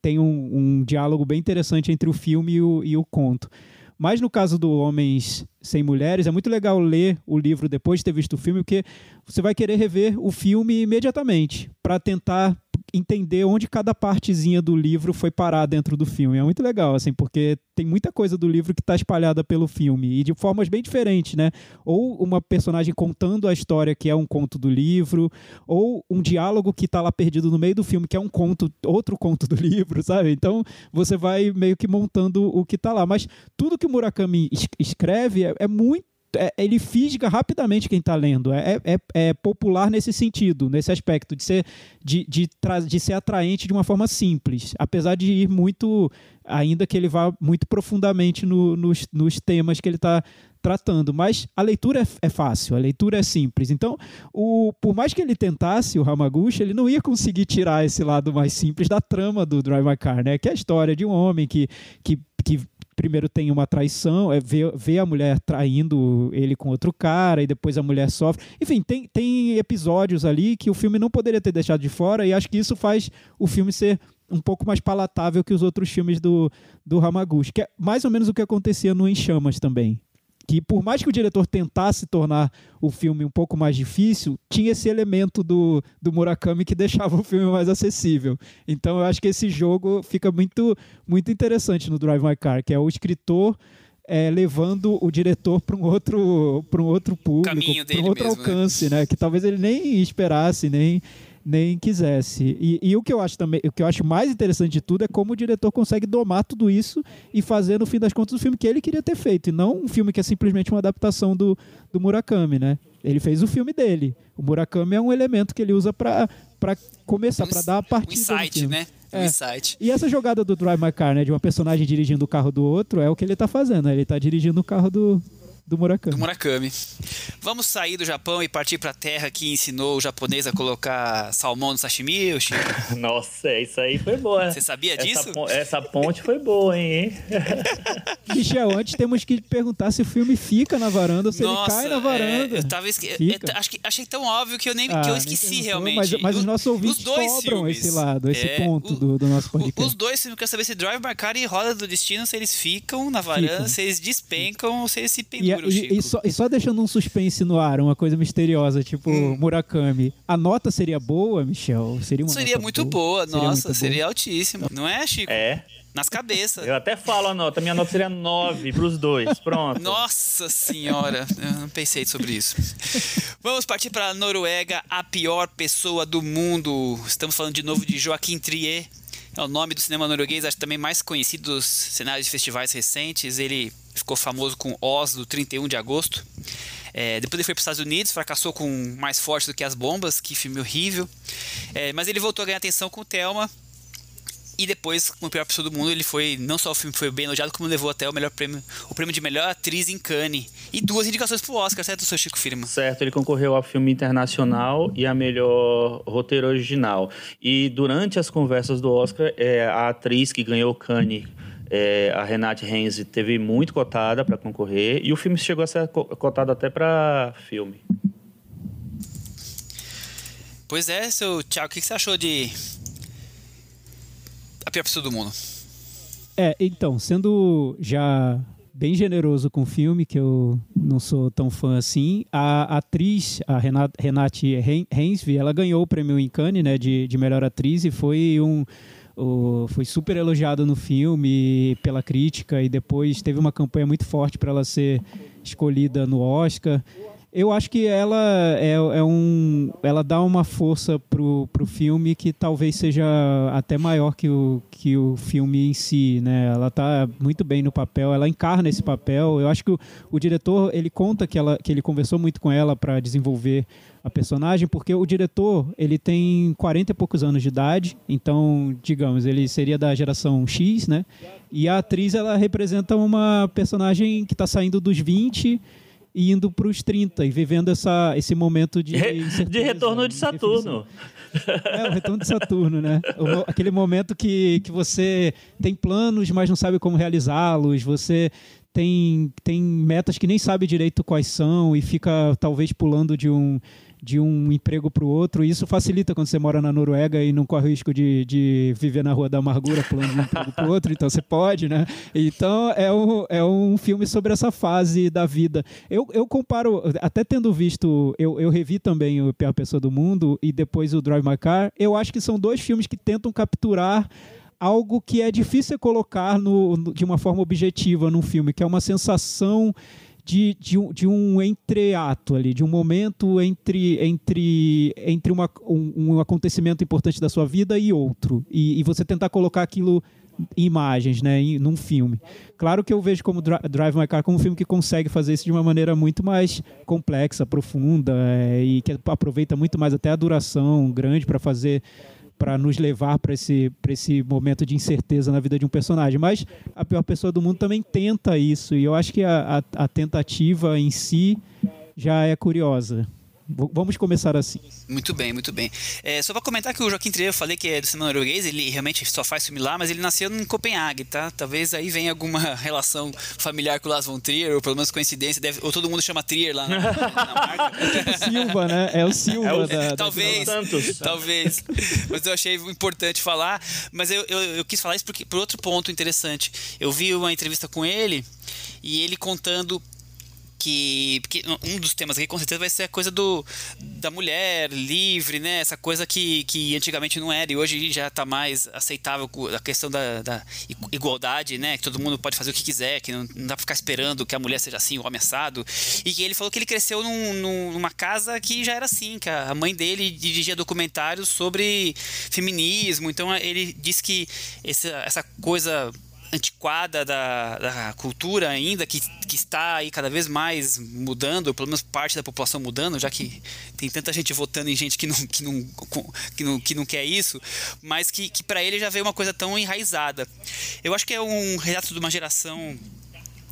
tem um, um, diálogo bem interessante entre o filme e o, e o conto. Mas no caso do Homens Sem Mulheres, é muito legal ler o livro depois de ter visto o filme, porque você vai querer rever o filme imediatamente para tentar entender onde cada partezinha do livro foi parar dentro do filme. É muito legal, assim, porque tem muita coisa do livro que está espalhada pelo filme e de formas bem diferentes, né? Ou uma personagem contando a história que é um conto do livro, ou um diálogo que está lá perdido no meio do filme que é um conto, outro conto do livro, sabe? Então você vai meio que montando o que está lá. Mas tudo que o Murakami escreve é, é muito é, ele fisga rapidamente quem está lendo. É, é, é, popular nesse sentido, nesse aspecto, de ser, de, de, de ser atraente de uma forma simples, apesar de ir muito, ainda que ele vá muito profundamente no, nos, nos temas que ele está tratando, mas a leitura é, é, fácil, a leitura é simples. Então, o, por mais que ele tentasse, o Hamaguchi, ele não ia conseguir tirar esse lado mais simples da trama do Drive My Car, né? Que é a história de um homem que, que, que primeiro tem uma traição, é, vê, vê a mulher traindo ele com outro cara, e depois a mulher sofre. Enfim, tem, tem episódios ali que o filme não poderia ter deixado de fora, e acho que isso faz o filme ser um pouco mais palatável que os outros filmes do, do Hamaguchi, que é mais ou menos o que acontecia no Em Chamas também que por mais que o diretor tentasse tornar o filme um pouco mais difícil, tinha esse elemento do, do Murakami que deixava o filme mais acessível. Então eu acho que esse jogo fica muito, muito interessante no Drive My Car, que é o escritor é, levando o diretor para um outro para um outro público, para um outro mesmo, né? alcance, né? né? Que talvez ele nem esperasse, nem nem quisesse. E, e, o que eu acho também, o que eu acho mais interessante de tudo é como o diretor consegue domar tudo isso e fazer no fim das contas o filme que ele queria ter feito, e não um filme que é simplesmente uma adaptação do, do Murakami, né? Ele fez o filme dele. O Murakami é um elemento que ele usa para começar, um, para dar a partida. Um insight, né? É. insight. E essa jogada do Drive My Car, né, de uma personagem dirigindo o carro do outro, é o que ele está fazendo. Né? Ele está dirigindo o carro do, do Murakami. Do Murakami. Vamos sair do Japão e partir para a terra que ensinou o japonês a colocar salmão no sashimi, Chico? Nossa, isso aí foi boa. Você sabia disso? Essa, ponte foi boa, hein? Michel, antes temos que perguntar se o filme fica na varanda ou se Nossa, ele cai na varanda. É, eu tava esque... eu, acho que, achei tão óbvio que eu nem ah, que eu esqueci realmente. Mas, mas, os nossos ouvintes os dois cobram filmes, esse lado, esse é, ponto o, do, do, nosso podcast. Os dois filmes, eu quero saber se Drive My Car e Roda do Destino, se eles ficam na varanda, ficam. se eles despencam ou se eles se penduram e, e, só, e, só, deixando um suspense no ar, uma coisa misteriosa, tipo hum. Murakami. A nota seria boa, Michel? Seria, uma seria muito boa, boa. nossa, seria, seria altíssima. Não é, Chico? É. Nas cabeças. Eu até falo a nota, minha nota seria 9 pros dois. Pronto. Nossa senhora, eu não pensei sobre isso. Vamos partir para a Noruega, a pior pessoa do mundo. Estamos falando de novo de Joaquim Trier. É o nome do cinema norueguês, acho também mais conhecido dos cenários de festivais recentes. Ele ficou famoso com Oz do 31 de agosto. É, depois ele foi para os Estados Unidos, fracassou com Mais Forte do que as Bombas, que filme horrível. É, mas ele voltou a ganhar atenção com Thelma. E depois, como a pior pessoa do mundo, ele foi. Não só o filme foi bem elogiado, como levou até o melhor prêmio, o prêmio de melhor atriz em Cannes. E duas indicações para o Oscar, certo, seu Chico Firma? Certo, ele concorreu ao filme internacional e a melhor roteiro original. E durante as conversas do Oscar, é, a atriz que ganhou Cannes é, a Renate Renzi teve muito cotada para concorrer e o filme chegou a ser cotado até para filme. Pois é, seu Thiago, o que você achou de A Pior Pessoa do Mundo? É, então, sendo já bem generoso com o filme, que eu não sou tão fã assim, a atriz, a Renate Hensby, ela ganhou o prêmio em Cannes, né, de, de melhor atriz e foi um o, foi super elogiado no filme pela crítica e depois teve uma campanha muito forte para ela ser escolhida no Oscar. Eu acho que ela é, é, um, ela dá uma força pro, pro filme que talvez seja até maior que o, que o filme em si, né? Ela está muito bem no papel, ela encarna esse papel. Eu acho que o, o diretor ele conta que ela que ele conversou muito com ela para desenvolver a personagem, porque o diretor ele tem 40 e poucos anos de idade, então digamos ele seria da geração X, né? E a atriz ela representa uma personagem que está saindo dos 20 e indo para os 30 e vivendo essa, esse momento de. de retorno de Saturno. É, o retorno de Saturno, né? O, aquele momento que, que você tem planos, mas não sabe como realizá-los, você tem, tem metas que nem sabe direito quais são e fica talvez pulando de um de um emprego para o outro. E isso facilita quando você mora na Noruega e não corre o risco de, de viver na Rua da Amargura pulando de um emprego para o outro. Então você pode, né? Então é um, é um filme sobre essa fase da vida. Eu, eu comparo, até tendo visto, eu, eu revi também o Pior Pessoa do Mundo e depois o Drive My Car. Eu acho que são dois filmes que tentam capturar algo que é difícil colocar no, no, de uma forma objetiva num filme, que é uma sensação de, de, um, de um entreato ali, de um momento entre, entre, entre uma, um, um acontecimento importante da sua vida e outro. E, e, você tentar colocar aquilo imagens, né, em, num filme. Claro que eu vejo como Drive My Car como um filme que consegue fazer isso de uma maneira muito mais complexa, profunda é, e que aproveita muito mais até a duração grande para fazer para nos levar para esse, esse momento de incerteza na vida de um personagem. Mas a pior pessoa do mundo também tenta isso, e eu acho que a, a, a tentativa em si já é curiosa. Vamos começar assim. Muito bem, muito bem. É, só para comentar que o Joaquim Trier, eu falei que é do cinema norueguês, ele realmente só faz filme lá, mas ele nasceu em Copenhague, tá? Talvez aí venha alguma relação familiar com o Lars von Trier, ou pelo menos coincidência, deve, ou todo mundo chama Trier lá na, na marca. Silva, né? É o Silva. É o, da, talvez, da talvez. Mas eu achei importante falar, mas eu, eu, eu quis falar isso porque, por outro ponto interessante. Eu vi uma entrevista com ele, e ele contando que um dos temas aqui com certeza vai ser a coisa do da mulher livre, né? Essa coisa que, que antigamente não era e hoje já está mais aceitável a questão da, da, igualdade, né? Que todo mundo pode fazer o que quiser, que não, não dá para ficar esperando que a mulher seja assim, o homem assado. E que ele falou que ele cresceu num, numa casa que já era assim, que a mãe dele dirigia documentários sobre feminismo. Então ele disse que essa, essa coisa antiquada da, da cultura ainda, que, que está aí cada vez mais mudando, pelo menos parte da população mudando, já que tem tanta gente votando em gente que não, que não, que não, que não quer isso, mas que, que para ele já veio uma coisa tão enraizada. Eu acho que é um retrato de uma geração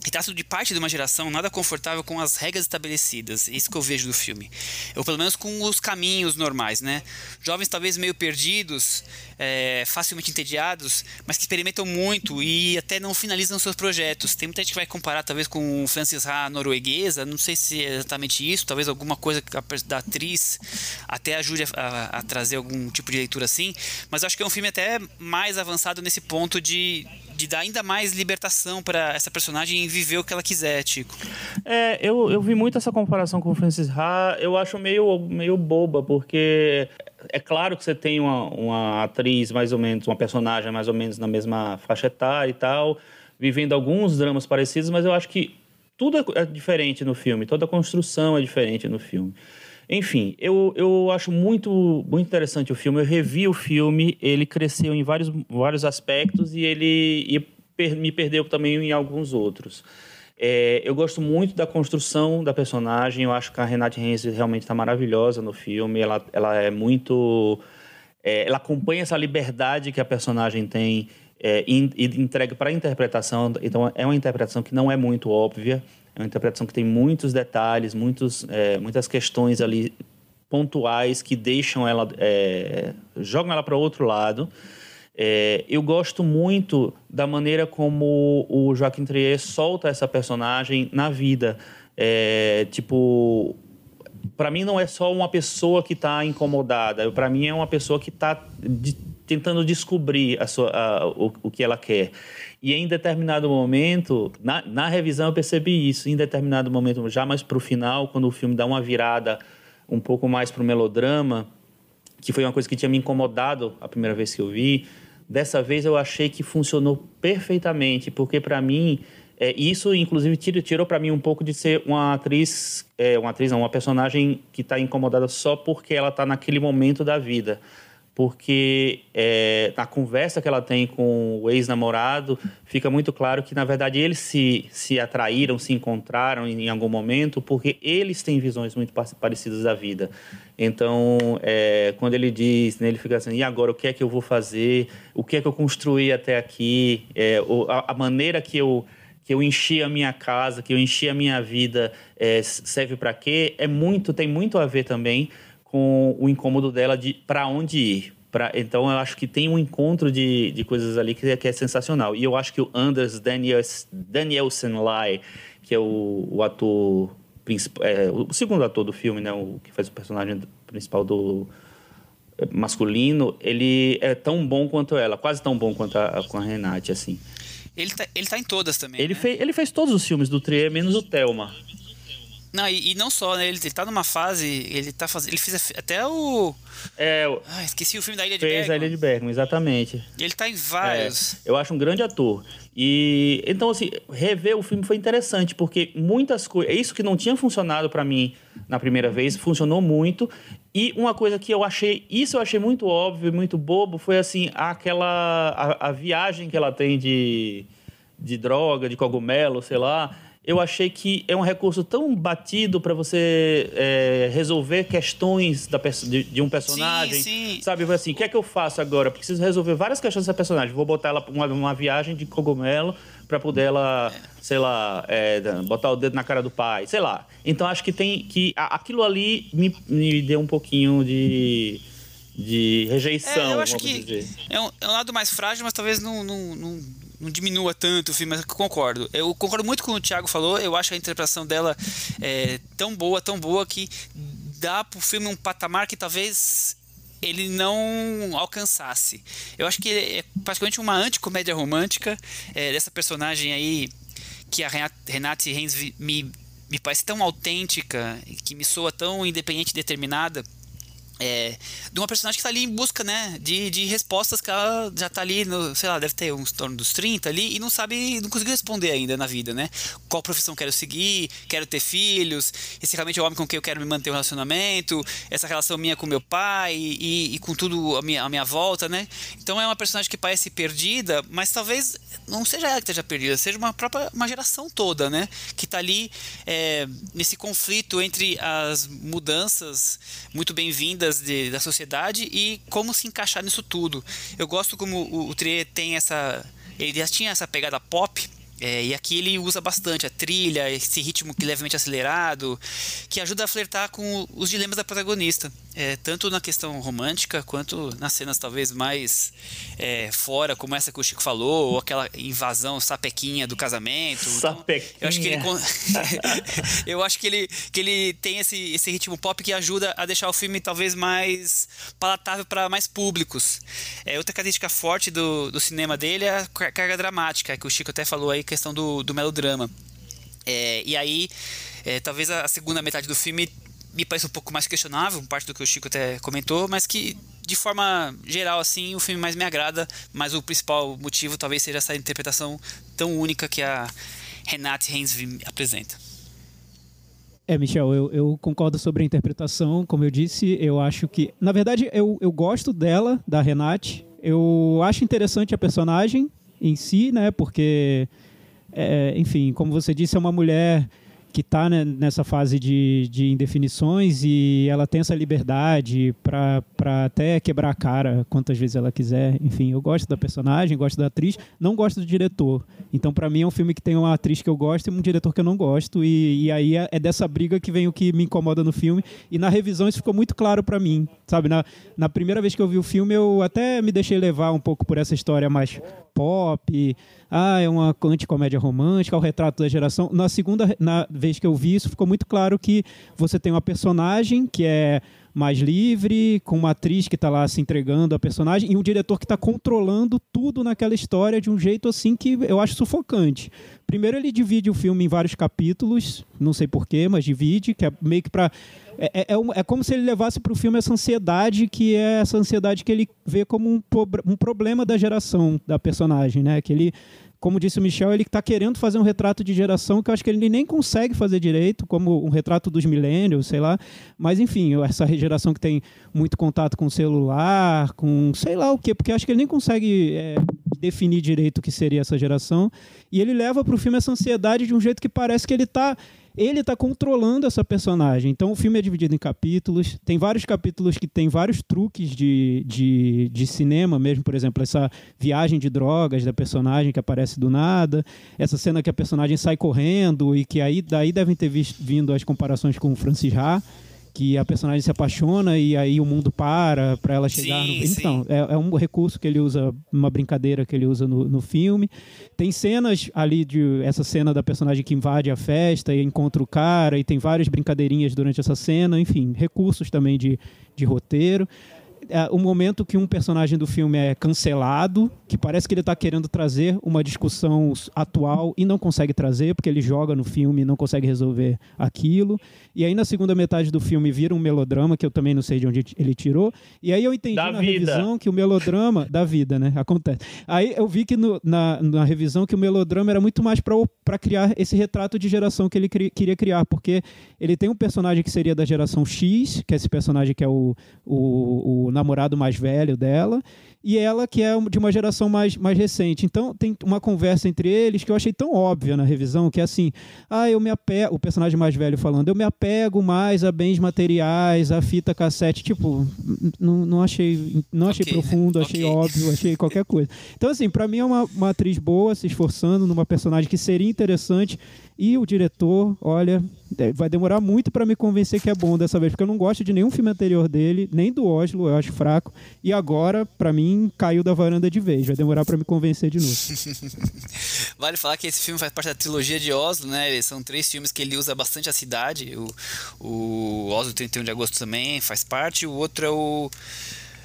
retrato de parte de uma geração nada confortável com as regras estabelecidas. É isso que eu vejo do filme. Ou pelo menos com os caminhos normais, né? Jovens talvez meio perdidos, é, facilmente entediados, mas que experimentam muito e até não finalizam seus projetos. Tem muita gente que vai comparar talvez com Francis Ha norueguesa, não sei se é exatamente isso, talvez alguma coisa da atriz até ajude a, a, a trazer algum tipo de leitura assim, mas acho que é um filme até mais avançado nesse ponto de, de dar ainda mais libertação para essa personagem viver o que ela quiser, Tico. É, eu, eu vi muito essa comparação com o Francis Ha, eu acho meio, meio boba, porque é claro que você tem uma, uma atriz mais ou menos, uma personagem mais ou menos na mesma faixa etária e tal, vivendo alguns dramas parecidos, mas eu acho que tudo é, é diferente no filme, toda a construção é diferente no filme. Enfim, eu, eu acho muito, muito interessante o filme. Eu revi o filme, ele cresceu em vários, vários aspectos e ele e per, me perdeu também em alguns outros. É, eu gosto muito da construção da personagem. Eu acho que a Renate Renzi realmente está maravilhosa no filme. Ela, ela é muito. É, ela acompanha essa liberdade que a personagem tem é, e, e entrega para a interpretação. Então, é uma interpretação que não é muito óbvia. É uma interpretação que tem muitos detalhes, muitos, é, muitas questões ali pontuais que deixam ela. É, jogam ela para outro lado. É, eu gosto muito da maneira como o Joaquim Trier solta essa personagem na vida. É, tipo, para mim não é só uma pessoa que está incomodada. Para mim é uma pessoa que está de, tentando descobrir a sua, a, o, o que ela quer. E em determinado momento, na, na revisão eu percebi isso. Em determinado momento, já mais para o final, quando o filme dá uma virada um pouco mais para o melodrama, que foi uma coisa que tinha me incomodado a primeira vez que eu vi. Dessa vez eu achei que funcionou perfeitamente, porque para mim é, isso inclusive tirou, tirou para mim um pouco de ser uma atriz, é, uma atriz não, uma personagem que está incomodada só porque ela está naquele momento da vida porque é, na conversa que ela tem com o ex-namorado fica muito claro que na verdade eles se, se atraíram, se encontraram em, em algum momento porque eles têm visões muito parecidas da vida. Então, é, quando ele diz, né, ele fica assim, e agora o que é que eu vou fazer? O que é que eu construí até aqui? É, a, a, maneira que eu que eu enchi a minha casa, que eu enchi a minha vida, é, serve para quê? É muito, tem muito a ver também com o incômodo dela de para onde ir. Pra, então eu acho que tem um encontro de, de coisas ali que é, que é sensacional. E eu acho que o Anders Daniels, Danielsen Lai, que é o, o ator principal, é, o segundo ator do filme, né, o que faz o personagem principal do é, masculino, ele é tão bom quanto ela, quase tão bom quanto a, com a Renate, assim. Ele tá, ele tá em todas também. Ele, né? fez, ele fez todos os filmes do Trier, menos o Thelma. Não, e, e, não só, né? Ele, ele tá numa fase. Ele tá fazendo. Ele fez até o. É. Ah, esqueci o filme da Ilha de fez Bergman. a Ilha de Bergman, exatamente. Ele tá em vários. É, eu acho um grande ator. E então assim, rever o filme foi interessante, porque muitas coisas, é isso que não tinha funcionado para mim na primeira vez, funcionou muito. E uma coisa que eu achei, isso eu achei muito óbvio, muito bobo, foi assim, aquela a, a viagem que ela tem de de droga, de cogumelo, sei lá, eu achei que é um recurso tão batido para você é, resolver questões da, de, de um personagem. Sim, sim. Sabe, assim, o que é que eu faço agora? Preciso resolver várias questões dessa personagem. Vou botar ela para uma, uma viagem de cogumelo para poder ela, é. sei lá, é, botar o dedo na cara do pai, sei lá. Então acho que tem que aquilo ali me, me deu um pouquinho de de rejeição. É, eu acho que é um, é um, lado mais frágil, mas talvez não, não, não não diminua tanto o filme, mas concordo. Eu concordo muito com o Thiago falou, eu acho a interpretação dela é, tão boa, tão boa, que dá pro filme um patamar que talvez ele não alcançasse. Eu acho que é praticamente uma anticomédia romântica é, dessa personagem aí que a Renate Reis me, me parece tão autêntica, que me soa tão independente e determinada é, de uma personagem que está ali em busca, né, de, de respostas que ela já está ali, no, sei lá, deve ter uns torno dos 30 ali e não sabe, não conseguiu responder ainda na vida, né? Qual profissão quero seguir, quero ter filhos, esse realmente é o homem com quem eu quero me manter um relacionamento, essa relação minha com meu pai e, e com tudo a minha, a minha volta, né? Então é uma personagem que parece perdida, mas talvez não seja ela que esteja perdida, seja uma própria uma geração toda, né? Que está ali é, nesse conflito entre as mudanças muito bem-vindas de, da sociedade e como se encaixar nisso tudo. Eu gosto como o, o Trier tem essa. Ele já tinha essa pegada pop é, e aqui ele usa bastante a trilha, esse ritmo que levemente acelerado, que ajuda a flertar com os dilemas da protagonista, é, tanto na questão romântica quanto nas cenas talvez mais é, fora, como essa que o Chico falou, ou aquela invasão sapequinha do casamento. Sapequinha. Então, eu acho que ele, eu acho que ele, que ele tem esse, esse ritmo pop que ajuda a deixar o filme talvez mais palatável para mais públicos. É, outra característica forte do, do cinema dele é a carga dramática, que o Chico até falou aí questão do, do melodrama. É, e aí, é, talvez a segunda metade do filme me pareça um pouco mais questionável, parte do que o Chico até comentou, mas que de forma geral assim o filme mais me agrada, mas o principal motivo talvez seja essa interpretação tão única que a Renate Hensvim apresenta. É, Michel, eu, eu, concordo sobre a interpretação. Como eu disse, eu acho que. Na verdade, eu, eu gosto dela, da Renate. Eu acho interessante a personagem em si, né? Porque é, enfim, como você disse, é uma mulher que está né, nessa fase de, de indefinições e ela tem essa liberdade para até quebrar a cara quantas vezes ela quiser. Enfim, eu gosto da personagem, gosto da atriz, não gosto do diretor. Então, para mim, é um filme que tem uma atriz que eu gosto e um diretor que eu não gosto. E, e aí é, é dessa briga que vem o que me incomoda no filme. E na revisão isso ficou muito claro para mim. Sabe, na, na primeira vez que eu vi o filme, eu até me deixei levar um pouco por essa história mais pop ah, é uma anticomédia romântica, é o retrato da geração. Na segunda na vez que eu vi isso, ficou muito claro que você tem uma personagem que é mais livre, com uma atriz que está lá se entregando a personagem e um diretor que está controlando tudo naquela história de um jeito assim que eu acho sufocante. Primeiro ele divide o filme em vários capítulos, não sei porquê, mas divide, que é meio que para é, é, é, é, como se ele levasse para o filme essa ansiedade, que é essa ansiedade que ele vê como um, um problema da geração da personagem, né? Que ele como disse o Michel, ele está querendo fazer um retrato de geração que eu acho que ele nem consegue fazer direito, como um retrato dos milênios, sei lá. Mas, enfim, essa geração que tem muito contato com celular, com sei lá o quê, porque acho que ele nem consegue é, definir direito o que seria essa geração. E ele leva para o filme essa ansiedade de um jeito que parece que ele está ele está controlando essa personagem. Então o filme é dividido em capítulos. Tem vários capítulos que tem vários truques de, de, de, cinema mesmo. Por exemplo, essa viagem de drogas da personagem que aparece do nada. Essa cena que a personagem sai correndo e que aí daí devem ter visto, vindo as comparações com o Francis Ha que a personagem se apaixona e aí o mundo para para ela chegar sim, no... então é, é, um recurso que ele usa uma brincadeira que ele usa no, no filme. Tem cenas ali de essa cena da personagem que invade a festa e encontra o cara e tem várias brincadeirinhas durante essa cena. Enfim recursos também de, de roteiro é, o momento que um personagem do filme é cancelado, que parece que ele está querendo trazer uma discussão atual e não consegue trazer, porque ele joga no filme e não consegue resolver aquilo. E aí na segunda metade do filme vira um melodrama, que eu também não sei de onde ele tirou. E aí eu entendi Da na vida. revisão que o melodrama da vida, né? Acontece. Aí eu vi que no- na, na revisão que o melodrama era muito mais para criar esse retrato de geração que ele cri- queria criar, porque ele tem um personagem que seria da geração X, que é esse personagem que é o, o, o namorado mais velho dela, e ela que é de uma geração mais, mais recente. Então tem uma conversa entre eles que eu achei tão óbvia na revisão, que é assim, ah, eu me apego, o personagem mais velho falando, eu me apego mais a bens materiais, a fita cassete, tipo, não, não achei, não achei Ok, né? profundo, achei Ok. óbvio, achei qualquer coisa. Então assim, pra mim é uma, uma atriz boa, se esforçando numa personagem que seria interessante e o diretor, olha, é, vai demorar muito pra me convencer que é bom dessa vez, porque eu não gosto de nenhum filme anterior dele, nem do Oslo, eu acho fraco. E agora, pra mim, caiu da varanda de vez. Vai demorar pra me convencer de novo. Vale falar que esse filme faz parte da trilogia de Oslo, né? São três filmes que ele usa bastante a cidade. O, o Oslo 31 de agosto também faz parte. O outro é o.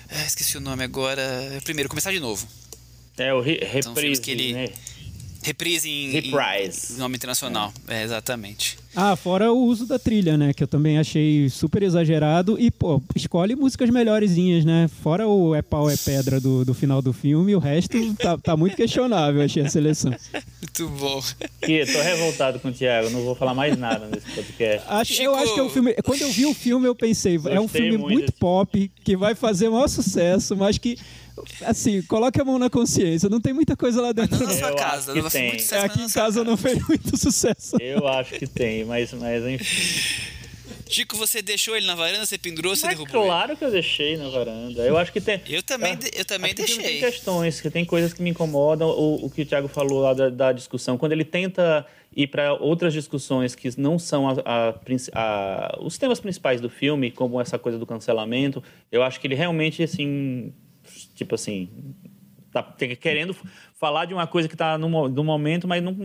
ah, esqueci o nome agora. É primeiro, começar de novo. É o re filmes reprise, que ele- né? Reprise em, Reprise. em nome internacional. É, exatamente. Ah, fora o uso da trilha, né? Que eu também achei super exagerado. E, pô, escolhe músicas melhorezinhas, né? Fora o É Pau, É Pedra do, do final do filme, o resto tá, tá muito questionável, achei a seleção. Muito bom. Que tô revoltado com o Thiago, não vou falar mais nada nesse podcast. Acho, Chico- eu acho que é um filme. Quando eu vi o filme, eu pensei, é um Gostei filme muito muito pop, que vai fazer o maior sucesso, mas que, assim, coloque a mão na consciência. Não tem muita coisa lá dentro. Não na sua Eu casa. Não tem. muito É, sucesso, aqui mas em casa não fez muito sucesso. Eu acho que tem, mas, mas enfim. Chico, você deixou ele na varanda, você pendurou, você Mas derrubou ele? claro que eu deixei na varanda. Eu acho que tem. Eu também, Ah, de- eu também que deixei. Tem questões, que tem coisas que me incomodam. O, o que o Thiago falou lá da, da discussão, quando ele tenta ir para outras discussões que não são a- a a- os temas principais do filme, como essa coisa do cancelamento, eu acho que ele realmente, assim, tipo assim, tá querendo falar de uma coisa que está no, no momento, mas não,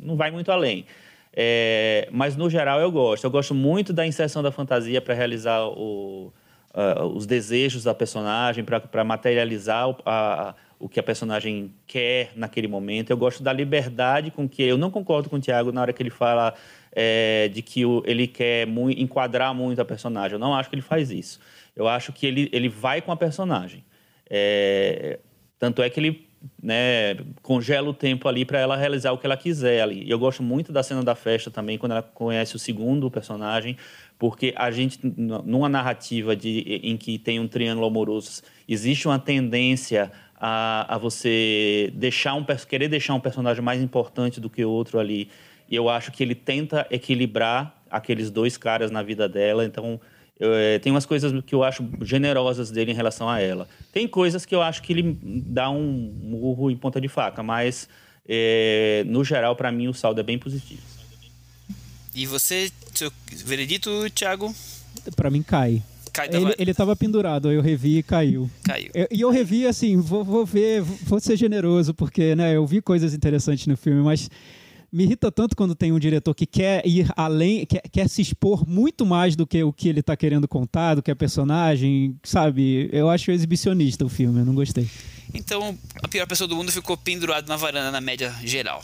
não vai muito além. É, mas, no geral, eu gosto. Eu gosto muito da inserção da fantasia para realizar o, ah, os desejos da personagem, para materializar o, a- o que a personagem quer naquele momento. Eu gosto da liberdade com que... Eu não concordo com o Tiago na hora que ele fala é, de que o- ele quer mui- enquadrar muito a personagem. Eu não acho que ele faz isso. Eu acho que ele, ele vai com a personagem. É, tanto é que ele né, congela o tempo ali para ela realizar o que ela quiser ali. E eu gosto muito da cena da festa também, quando ela conhece o segundo personagem, porque a gente, numa narrativa de, em que tem um triângulo amoroso, existe uma tendência a, a você deixar um, querer deixar um personagem mais importante do que outro ali. E eu acho que ele tenta equilibrar aqueles dois caras na vida dela, então eu, eh, tem umas coisas que eu acho generosas dele em relação a ela. Tem coisas que eu acho que ele dá um murro em ponta de faca, mas eh, no geral, para mim, o saldo é bem positivo. E você, seu veredito, Thiago, Pra mim, cai. cai Ele, ele tava pendurado, aí eu revi e caiu. Caiu. Eu- E eu revi assim, vou, vou ver, vou ser generoso, porque né, eu vi coisas interessantes no filme, mas me irrita tanto quando tem um diretor que quer ir além, quer, quer se expor muito mais do que o que ele tá querendo contar, do que a personagem, sabe? Eu acho exibicionista o filme, eu não gostei. Então, a pior pessoa do mundo ficou pendurado na varanda na média geral.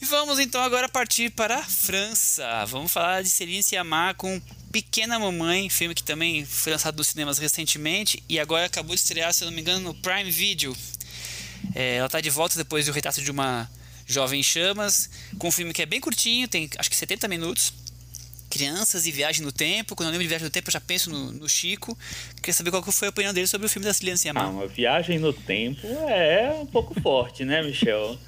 E vamos então agora partir para a França. Vamos falar de Celine Sciamma com Pequena Mamãe, filme que também foi lançado nos cinemas recentemente e agora acabou de estrear, se não me engano, no Prime Video. É, ela está de volta depois do retrato de uma jovem em chamas, com um filme que é bem curtinho, tem acho que 70 minutos. Crianças e viagem no tempo. Quando eu lembro de viagem no tempo, eu já penso no, no Chico. Queria saber qual que foi a opinião dele sobre o filme da Celine Ah, Sciamma. uma viagem no tempo é um pouco forte, né, Michel?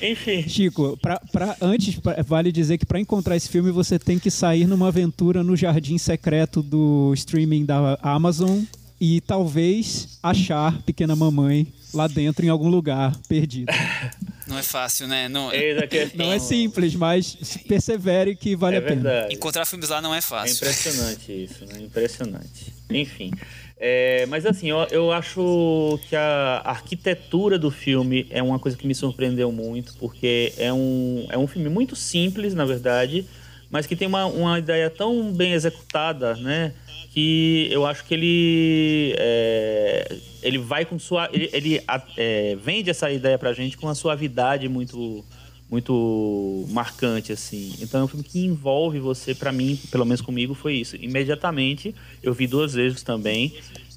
Enfim. Chico, pra, pra- antes, pra- vale dizer que para encontrar esse filme você tem que sair numa aventura no jardim secreto do streaming da Amazon e talvez achar Pequena Mamãe lá dentro em algum lugar perdido. Não é fácil, né? Não, Eis a questão. Não é simples, mas persevere que vale É a pena. Encontrar filmes lá não é É fácil. impressionante isso, né? Impressionante. Enfim. É, mas assim, eu, eu acho que a arquitetura do filme é uma coisa que me surpreendeu muito, porque é um, é um filme muito simples, na verdade, mas que tem uma, uma ideia tão bem executada, né? Que eu acho que ele é, ele vai com sua ele, ele é, vende essa ideia pra gente com uma suavidade muito muito marcante assim. Então é um filme que envolve você, para mim, pelo menos comigo foi isso. Imediatamente eu vi duas vezes também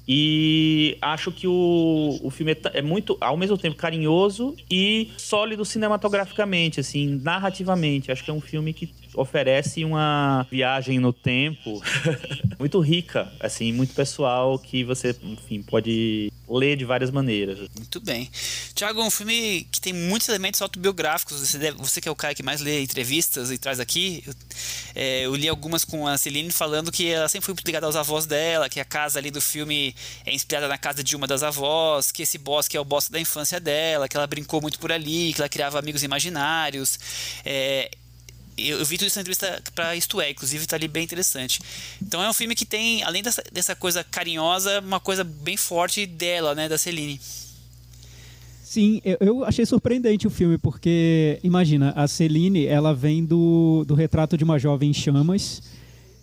e acho que o, o filme é, é, muito, ao mesmo tempo, carinhoso e sólido cinematograficamente, assim, narrativamente. Acho que é um filme que oferece uma viagem no tempo muito rica, assim, muito pessoal, que você, enfim, pode ler de várias maneiras. Muito bem. Tiago, um filme que tem muitos elementos autobiográficos. Você, deve, você que é o cara que mais lê entrevistas e traz aqui, eu, é, eu li algumas com a Celine falando que ela sempre foi muito ligada aos avós dela, que a casa ali do filme é inspirada na casa de uma das avós, que esse bosque é o bosque da infância dela, que ela brincou muito por ali, que ela criava amigos imaginários. É, eu, eu vi tudo isso na entrevista para Isto É, inclusive tá ali bem interessante. Então é um filme que tem, além dessa, dessa coisa carinhosa, uma coisa bem forte dela, né, da Celine. Sim, eu, achei surpreendente o filme, porque, imagina, a Celine, ela vem do, do Retrato de uma Jovem em Chamas,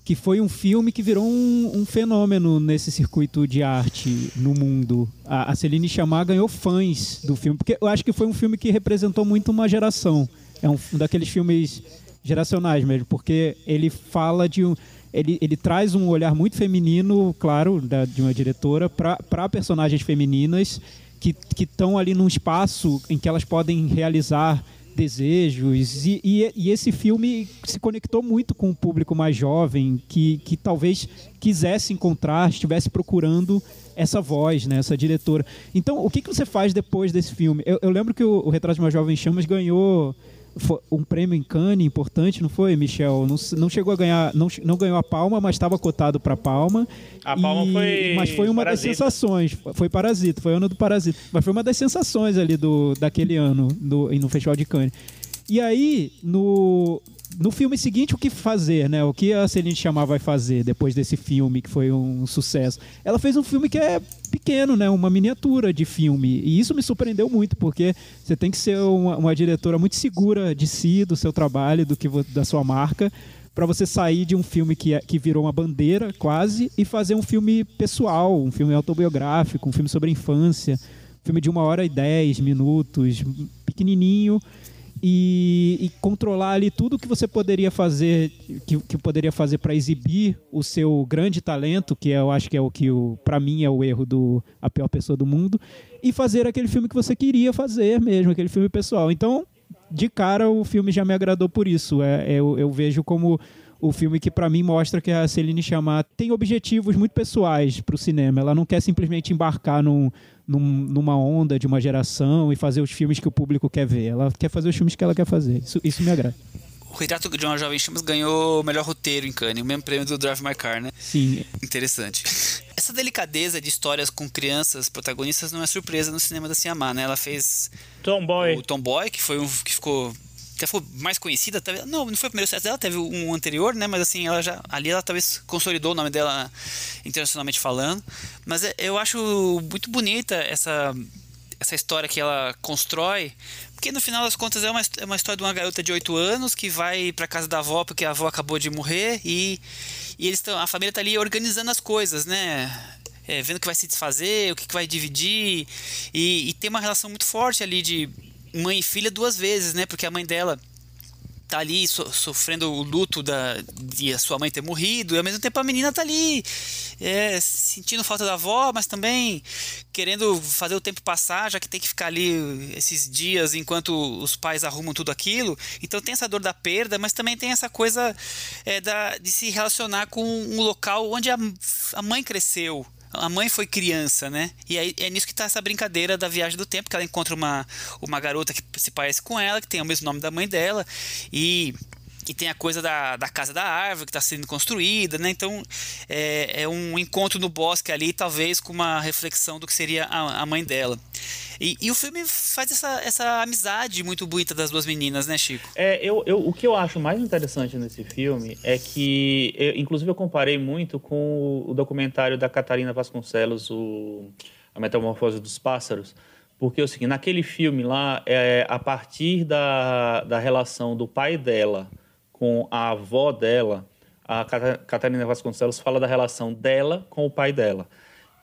que foi um filme que virou um, um, fenômeno nesse circuito de arte no mundo. A, a Celine Chamar ganhou fãs do filme, porque eu acho que foi um filme que representou muito uma geração. É um, um daqueles filmes geracionais mesmo, porque ele fala de um. Ele, ele traz um olhar muito feminino, claro, da, de uma diretora, para personagens femininas que estão ali num espaço em que elas podem realizar desejos. E, e, e, esse filme se conectou muito com o público mais jovem, que, que talvez quisesse encontrar, estivesse procurando essa voz, né, essa diretora. Então, o que, que você faz depois desse filme? Eu, eu lembro que o, o Retrato de uma Jovem Chamas ganhou um prêmio em Cannes importante, não foi, Michel? Não, não chegou a ganhar, não, não ganhou a Palma, mas estava cotado para Palma. A Palma e, foi. Mas foi uma Parasita. das sensações. Foi Parasita, foi ano do Parasita. Mas foi uma das sensações ali do, daquele ano do, no Festival de Cannes. E aí, no, no filme seguinte, o que fazer, né? O que a Celine Chamar vai fazer depois desse filme que foi um sucesso? Ela fez um filme que é pequeno, né? Uma miniatura de filme. E isso me surpreendeu muito, porque você tem que ser uma, uma diretora muito segura de si, do seu trabalho, do que da sua marca, para você sair de um filme que, é, que virou uma bandeira quase e fazer um filme pessoal, um filme autobiográfico, um filme sobre a infância, um filme de uma hora e dez minutos, pequenininho e, e, controlar ali tudo que você poderia fazer, que, que poderia fazer para exibir o seu grande talento, que eu acho que é o que para mim é o erro do a pior pessoa do mundo, e fazer aquele filme que você queria fazer mesmo, aquele filme pessoal. Então, de cara, o filme já me agradou por isso. É, eu, eu vejo como o filme que para mim mostra que a Celine Chamar tem objetivos muito pessoais para o cinema. Ela não quer simplesmente embarcar num, num, numa onda de uma geração e fazer os filmes que o público quer ver. Ela quer fazer os filmes que ela quer fazer. Isso, isso me agrada. O Retrato de uma Jovem Chamas ganhou o melhor roteiro em Cannes, o mesmo prêmio do Drive My Car, né? Sim. Interessante. Essa delicadeza de histórias com crianças protagonistas não é surpresa no cinema da Ciamá, né? Ela fez Tomboy. o Tomboy, que foi um que ficou até foi mais conhecida, talvez, não, não foi o primeiro sucesso dela, teve um anterior, né, mas assim, ela já, ali ela talvez consolidou o nome dela internacionalmente falando, mas é, eu acho muito bonita essa essa história que ela constrói, porque no final das contas é uma, é uma história de uma garota de 8 anos que vai para casa da avó porque a avó acabou de morrer e, e eles estão, a família tá ali organizando as coisas, né? É, vendo o que vai se desfazer, o que, que vai dividir e, e tem uma relação muito forte ali de mãe e filha duas vezes, né? Porque a mãe dela tá ali so, sofrendo o luto da, de a sua mãe ter morrido, e ao mesmo tempo a menina tá ali é, sentindo falta da avó, mas também querendo fazer o tempo passar, já que tem que ficar ali esses dias enquanto os pais arrumam tudo aquilo. Então tem essa dor da perda, mas também tem essa coisa é, da, de se relacionar com um local onde a, a mãe cresceu, a mãe foi criança, né? E aí é nisso que tá essa brincadeira da viagem do tempo, que ela encontra uma, uma garota que se parece com ela, que tem o mesmo nome da mãe dela, e e tem a coisa da, da casa da árvore que está sendo construída, né? Então é, é, um encontro no bosque ali, talvez com uma reflexão do que seria a, a mãe dela. E, e, o filme faz essa, essa amizade muito bonita das duas meninas, né, Chico? É, eu, eu, o que eu acho mais interessante nesse filme é que, eu, inclusive, eu comparei muito com o, o documentário da Catarina Vasconcelos, o, A Metamorfose dos Pássaros. Porque é o seguinte, naquele filme lá, é, a partir da, da relação do pai dela com a avó dela, a Catarina Vasconcelos fala da relação dela com o pai dela.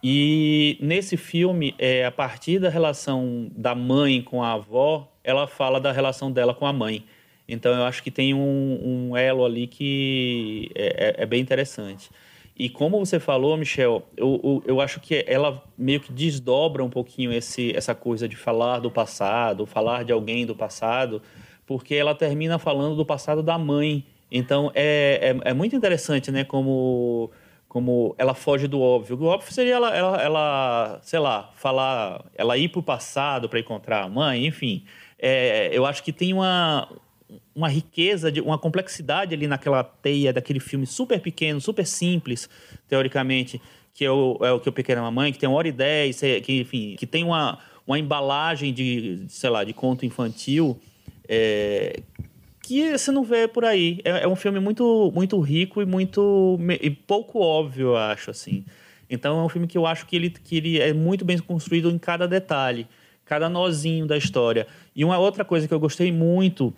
E nesse filme, é, a partir da relação da mãe com a avó, ela fala da relação dela com a mãe. Então eu acho que tem um, um elo ali que é, é, é, bem interessante. E como você falou, Michel, eu, eu, eu, acho que ela meio que desdobra um pouquinho esse, essa coisa de falar do passado, falar de alguém do passado, porque ela termina falando do passado da mãe. Então é, é, é muito interessante, né? Como, como ela foge do óbvio. O óbvio seria ela, ela, ela sei lá, falar, ela ir para o passado para encontrar a mãe, enfim. É, eu acho que tem uma, uma riqueza, de, uma complexidade ali naquela teia daquele filme super pequeno, super simples, teoricamente, que é o, é o que o Pequena Mamãe, que tem uma hora e dez, que, enfim, que tem uma, uma embalagem de, sei lá, de conto infantil é, que você não vê por aí. É, é, um filme muito, muito rico e muito e pouco óbvio, eu acho, assim. Então é um filme que eu acho que ele, que ele é muito bem construído em cada detalhe, cada nozinho da história. E uma outra coisa que eu gostei muito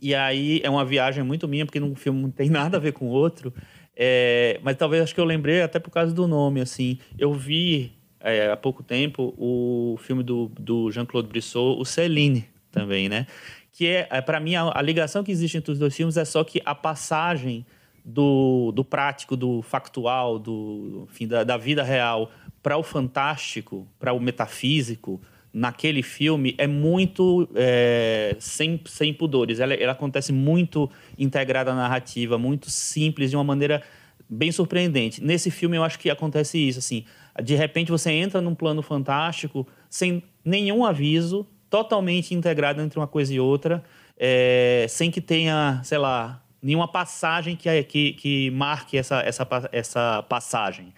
e aí é uma viagem muito minha, porque um filme não tem nada a ver com o outro. É, mas talvez acho que eu lembrei até por causa do nome, assim. Eu vi é, há pouco tempo o filme do, do Jean-Claude Brissot, o Céline, também, né? Que é, é para mim, a, a, ligação que existe entre os dois filmes é só que a passagem do, do prático, do factual, do, enfim, da, da vida real para o fantástico, para o metafísico, naquele filme é muito é, sem, sem pudores. Ela, ela acontece muito integrada à narrativa, muito simples, de uma maneira bem surpreendente. Nesse filme eu acho que acontece isso, assim, de repente você entra num plano fantástico sem nenhum aviso, totalmente integrado entre uma coisa e outra, é, sem que tenha, sei lá, nenhuma passagem que, que, que marque essa, essa, essa passagem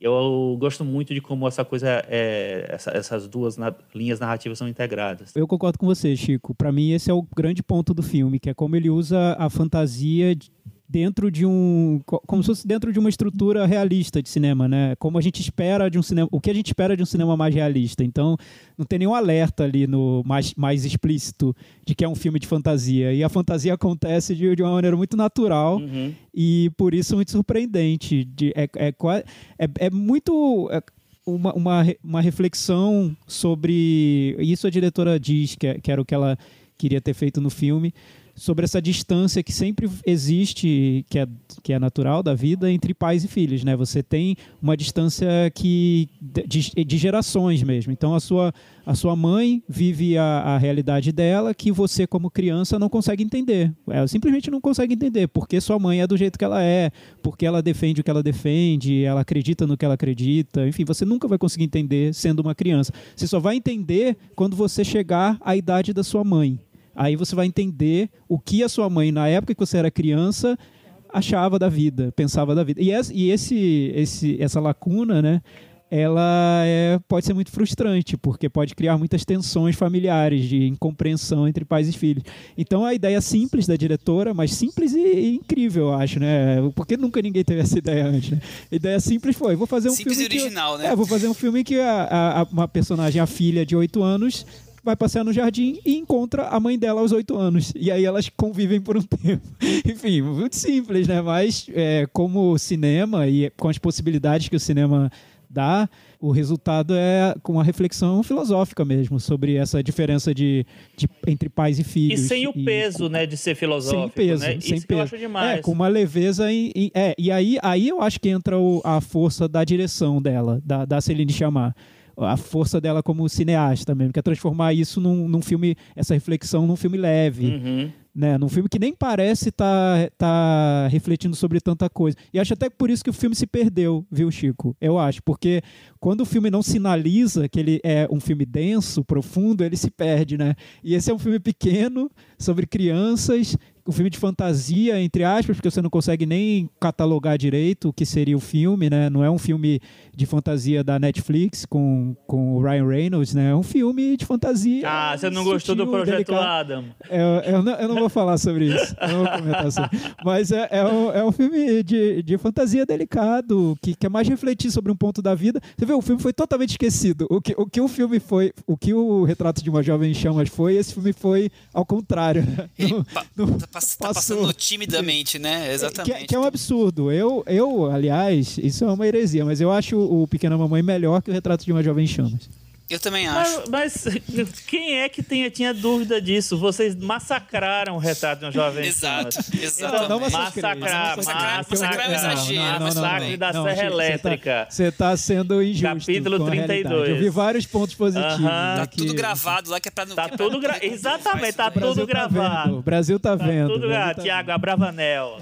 eu gosto muito de como essa coisa, é, essa, essas duas na, linhas narrativas são integradas. Eu concordo com você, Chico. Para mim, esse é o grande ponto do filme, que é como ele usa a fantasia dentro de um como se fosse dentro de uma estrutura realista de cinema, né? Como a gente espera de um cinema, o que a gente espera de um cinema mais realista. Então, não tem nenhum alerta ali no mais, mais explícito de que é um filme de fantasia. E a fantasia acontece de, de uma maneira muito natural uhum. e por isso muito surpreendente. De, é, é, é, é muito é uma, uma, uma reflexão sobre isso a diretora diz que, é, que era o que ela queria ter feito no filme sobre essa distância que sempre existe, que é, que é natural da vida, entre pais e filhos. Né? Você tem uma distância que de, de gerações mesmo. Então, a sua, a sua mãe vive a, a realidade dela que você, como criança, não consegue entender. Ela simplesmente não consegue entender porque sua mãe é do jeito que ela é, porque ela defende o que ela defende, ela acredita no que ela acredita. Enfim, você nunca vai conseguir entender sendo uma criança. Você só vai entender quando você chegar à idade da sua mãe. Aí você vai entender o que a sua mãe, na época que você era criança, achava da vida, pensava da vida. E, esse, esse, essa lacuna, né? ela é, pode ser muito frustrante, porque pode criar muitas tensões familiares, de incompreensão entre pais e filhos. Então, a ideia simples da diretora, mas simples e, e incrível, eu acho, né? Porque nunca ninguém teve essa ideia antes, né? A ideia simples foi, vou fazer um simples filme... Simples e original, que, né? É, vou fazer um filme que a, a, uma personagem, a filha de 8 anos, vai passear no jardim e encontra a mãe dela aos oito anos. E aí elas convivem por um tempo. Enfim, muito simples, né? Mas é, como cinema e com as possibilidades que o cinema dá, o resultado é com uma reflexão filosófica mesmo sobre essa diferença de, de entre pais e filhos. E sem o peso, né, de ser filosófico, sem peso, né? Sem Isso peso. eu acho demais. É, com uma leveza em, em, é, e aí, aí eu acho que entra o, a força da direção dela, da, da Celine Chamar a força dela como cineasta mesmo, que é transformar isso num, num filme, essa reflexão num filme leve. Uhum. Né, num filme que nem parece estar tá, tá refletindo sobre tanta coisa. E acho até por isso que o filme se perdeu, viu, Chico? Eu acho, porque quando o filme não sinaliza que ele é um filme denso, profundo, ele se perde, né? E esse é um filme pequeno, sobre crianças, um filme de fantasia, entre aspas, porque você não consegue nem catalogar direito o que seria o filme, né? Não é um filme de fantasia da Netflix com, com o Ryan Reynolds, né? É um filme de fantasia. Ah, você não gostou do Projeto delicado. Adam? É, eu, não, eu, não, vou falar sobre isso. Eu não vou comentar sobre. Mas é, é, um, é um filme de, de fantasia delicado, que quer mais refletir sobre um ponto da vida. Você vê, o filme foi totalmente esquecido. O que o, que o filme foi, o que o Retrato de uma Jovem Chamas foi, esse filme foi ao contrário. Né? No, no, pass tá passando timidamente, né? Exatamente. Que, que, é um absurdo. Eu, eu, aliás, isso é uma heresia, mas eu acho o Pequena Mamãe melhor que o Retrato de uma Jovem Chamas. Eu também acho. Mas, mas, quem é que tinha, tinha dúvida disso? Vocês massacraram o retrato de uma jovem Exato, exato. Então, não massacrar, massacrar, massacrar, massacrar é exagero. Massacre da Serra Elétrica. Você está tá sendo injusto Capítulo 32. Eu vi vários pontos positivos. Uh -huh. Tá tudo gravado lá que é pra não... Tá tudo gra... Exatamente, tá tudo gravado. O Brasil tá, tá vendo. Tudo gravado. Tá Tiago, Abravanel.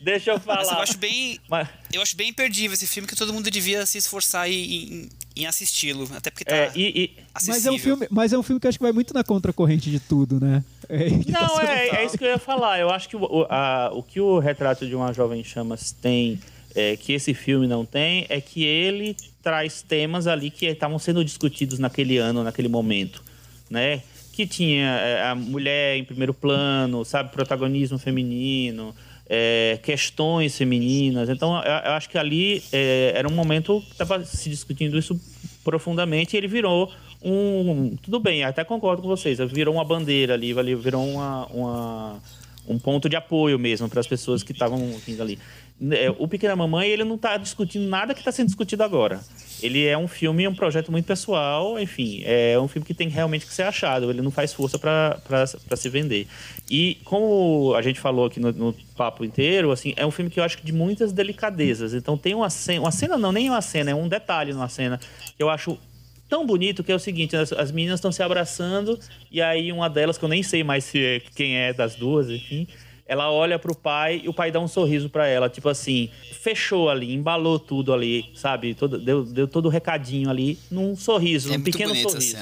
Deixa eu falar. Mas eu acho bem, Mas... eu acho bem imperdível esse filme que todo mundo devia se esforçar em, em assisti-lo, até porque tá é, e, e... Mas é um filme, mas é um filme que acho que vai muito na contracorrente de tudo, né? É, tá Não, tá é, é isso que eu ia falar. Eu acho que o, a, o que o retrato de uma jovem chamas tem é, que esse filme não tem é que ele traz temas ali que estavam sendo discutidos naquele ano, naquele momento, né? Que tinha é, a mulher em primeiro plano, sabe, protagonismo feminino, é, questões femininas. Então, eu, eu acho que ali é, era um momento que estava se discutindo isso profundamente e ele virou um. Tudo bem, até concordo com vocês, virou uma bandeira ali, virou uma, uma um ponto de apoio mesmo para as pessoas que estavam vindo ali. É, o Pequena Mamãe, ele não está discutindo nada que está sendo discutido agora. Ele é um filme, um projeto muito pessoal, enfim, é um filme que tem realmente que ser achado, ele não faz força para se vender. E como a gente falou aqui no, no, papo inteiro, assim, é um filme que eu acho que de muitas delicadezas. Então tem uma cena, uma cena não, nem uma cena, é um detalhe numa cena que eu acho tão bonito que é o seguinte, as, as meninas estão se abraçando e aí uma delas, que eu nem sei mais se é, quem é das duas, enfim ela olha pro pai e o pai dá um sorriso para ela, tipo assim, fechou ali, embalou tudo ali, sabe? Todo, deu, deu todo o recadinho ali num sorriso, é num pequeno sorriso.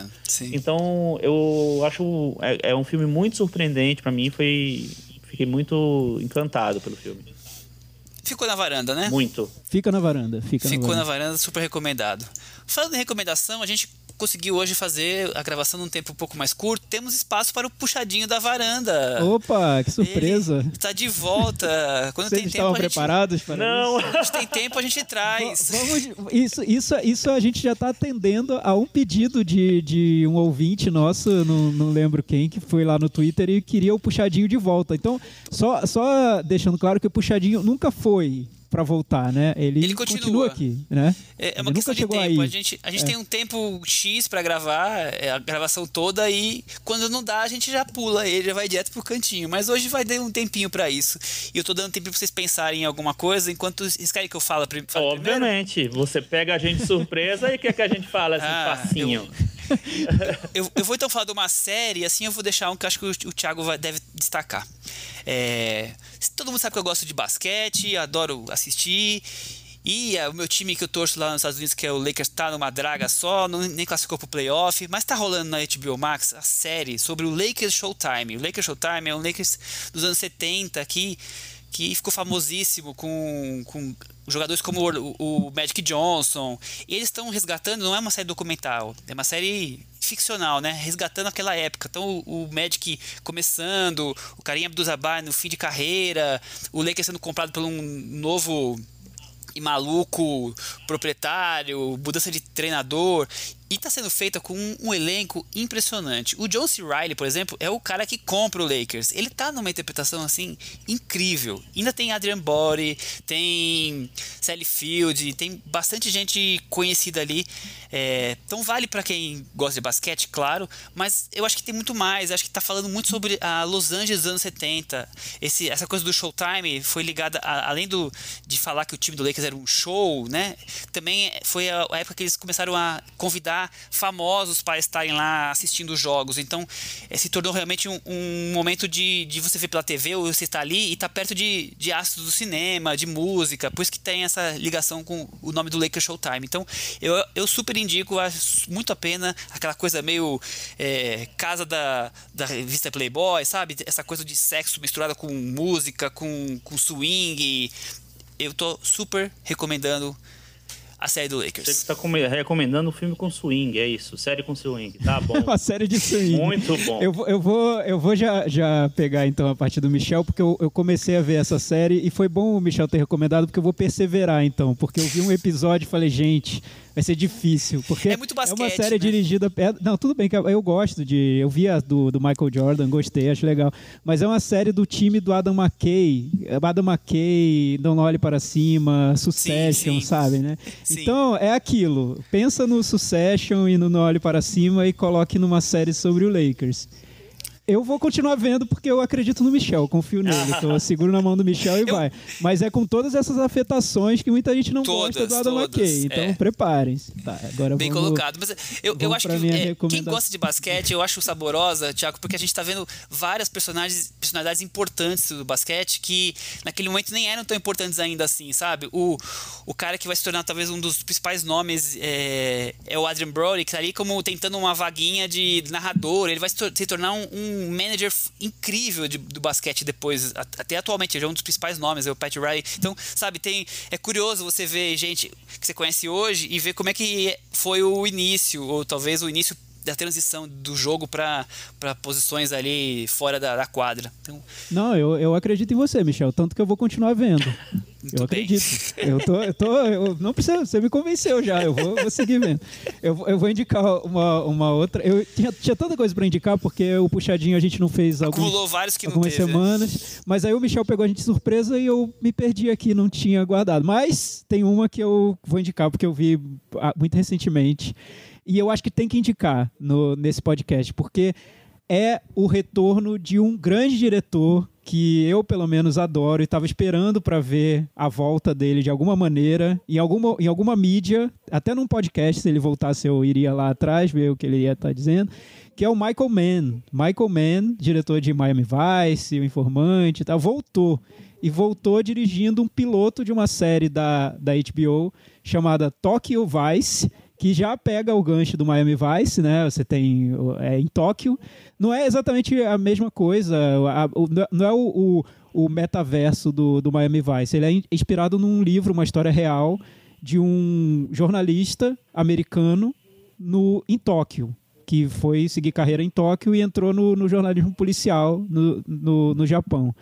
Então, eu acho é, é, um filme muito surpreendente para mim, foi fiquei muito encantado pelo filme. Ficou na varanda, né? Muito. Fica na varanda. Fica Ficou na varanda. na varanda, super recomendado. Falando em recomendação, a gente conseguiu hoje fazer a gravação num tempo um pouco mais curto, temos espaço para o puxadinho da varanda. Opa, que surpresa! está de volta. Quando Vocês tem estavam tempo, preparados para Não. isso? A gente tem tempo, a gente traz. Vamos, isso, isso, isso a gente já está atendendo a um pedido de, de um ouvinte nosso, não, não lembro quem, que foi lá no Twitter e queria o puxadinho de volta. Então, só, só deixando claro que o puxadinho nunca foi para voltar, né? Ele, ele continua. continua. aqui, né? É, é uma questão de tempo. Aí. A gente, a gente é. tem um tempo X para gravar é, a gravação toda e quando não dá a gente já pula ele, já vai direto pro cantinho. Mas hoje vai dar um tempinho para isso. E eu tô dando tempo para vocês pensarem em alguma coisa enquanto vocês querem que eu fale, fale Obviamente. Primeiro? Você pega a gente de surpresa e quer que a gente fale assim, ah, facinho. Eu, eu, eu, vou então falar de uma série, assim eu vou deixar um que acho que o, o Thiago vai, deve destacar. É, todo mundo sabe que eu gosto de basquete, adoro assistir. E é, o meu time que eu torço lá nos Estados Unidos, que é o Lakers, tá numa draga só, não, nem classificou pro playoff, mas tá rolando na HBO Max a série sobre o Lakers Showtime. O Lakers Showtime é um Lakers dos anos 70 que, que ficou famosíssimo com, com jogadores como o, o Magic Johnson. Eles estão resgatando, não é uma série documental, é uma série ficcional, né? Resgatando aquela época. Então o, o Magic começando, o Karim Abdul-Jabbar no fim de carreira, o Lakers sendo comprado por um novo e maluco proprietário, mudança de treinador. E está sendo feita com um, um, elenco impressionante. O John C. Riley, por exemplo, é o cara que compra o Lakers. Ele tá numa interpretação assim incrível. Ainda tem Adrian Body, tem Sally Field, tem bastante gente conhecida ali. É, então vale para quem gosta de basquete, claro, mas eu acho que tem muito mais. Eu acho que tá falando muito sobre a Los Angeles dos anos 70. Esse, essa coisa do Showtime foi ligada, a, além do, de falar que o time do Lakers era um show, né? Também foi a, a época que eles começaram a convidar famosos para estarem lá assistindo os jogos. Então, é, se tornou realmente um, um, momento de, de você ver pela TV ou você estar ali e estar tá perto de, de astros do cinema, de música, por isso que tem essa ligação com o nome do Lakers Showtime. Então, eu, eu super indico, muito a pena, aquela coisa meio é, casa da, da revista Playboy, sabe? Essa coisa de sexo misturada com música, com, com swing. Eu tô super recomendando a série do Você Lakers. está recomendando um filme com swing, é isso? Série com swing. Tá bom. Uma série de swing. Muito bom. Eu, vou- eu vou, eu vou já, já pegar então a parte do Michel, porque eu, eu comecei a ver essa série e foi bom o Michel ter recomendado, porque eu vou perseverar então. Porque eu vi um episódio e falei, gente, vai ser difícil. Porque É muito uma basquete, série né? dirigida. é- não, tudo bem, que eu, gosto de. Eu vi a do, do Michael Jordan, gostei, acho legal. Mas é uma série do time do Adam McKay. Adam McKay, Não Olhe para Cima, Succession, sim. sabe, né? Sim. Então, é aquilo. Pensa no Succession e no Não Olhe para Cima e coloque numa série sobre o Lakers. Eu vou continuar vendo porque eu acredito no Michel, confio nele. Então eu seguro na mão do Michel e Eu- vai. Mas é com todas essas afetações que muita gente não gosta Todas, do Adam todas, McKay. Então é. preparem-se. Tá, agora Bem vamos... colocado. Mas eu, eu vamos acho que é, quem gosta de basquete, eu acho saborosa, Thiago, porque a gente tá vendo várias personagens, personalidades importantes do basquete que naquele momento nem eram tão importantes ainda assim, sabe? O, o cara que vai se tornar talvez um dos principais nomes é, é o Adrian Brody, que tá ali como tentando uma vaguinha de narrador. Ele vai se, tor- se tornar um, um manager f- incrível de- do basquete depois, até atualmente, é um dos principais nomes, é o Pat Riley. Então, sabe, tem é curioso você ver gente que você conhece hoje e ver como é que foi o início, ou talvez o início da transição do jogo para posições ali fora da, da quadra. Então, Não, eu, eu acredito em você, Michel. Tanto que eu vou continuar vendo. Eu acredito. Eu tô, eu tô, eu não precisa, você me convenceu já. Eu vou, vou seguir vendo. Eu, vou- eu vou indicar uma, uma outra. Eu tinha, tinha tanta coisa pra indicar porque o puxadinho a gente não fez alguns, acumulou vários que não algumas teve. né? semanas. Mas aí o Michel pegou a gente de surpresa e eu me perdi aqui, não tinha guardado. Mas tem uma que eu vou indicar porque eu vi ah, muito recentemente. E eu acho que tem que indicar no, nesse podcast, porque é o retorno de um grande diretor que eu, pelo menos, adoro e estava esperando para ver a volta dele de alguma maneira, em alguma, em alguma mídia, até num podcast, se ele voltasse, eu iria lá atrás ver o que ele ia estar dizendo, que é o Michael Mann. Michael Mann, diretor de Miami Vice, O Informante tal, voltou. E voltou dirigindo um piloto de uma série da, da HBO chamada Tokyo Vice, que já pega o gancho do Miami Vice, né? Você tem é, em Tóquio. Não é exatamente a mesma coisa. a- o- não é o, o, o metaverso do, do Miami Vice. Ele é in- inspirado num livro, uma história real de um jornalista americano no, em Tóquio, que foi seguir carreira em Tóquio e entrou no, no jornalismo policial no, no, no Japão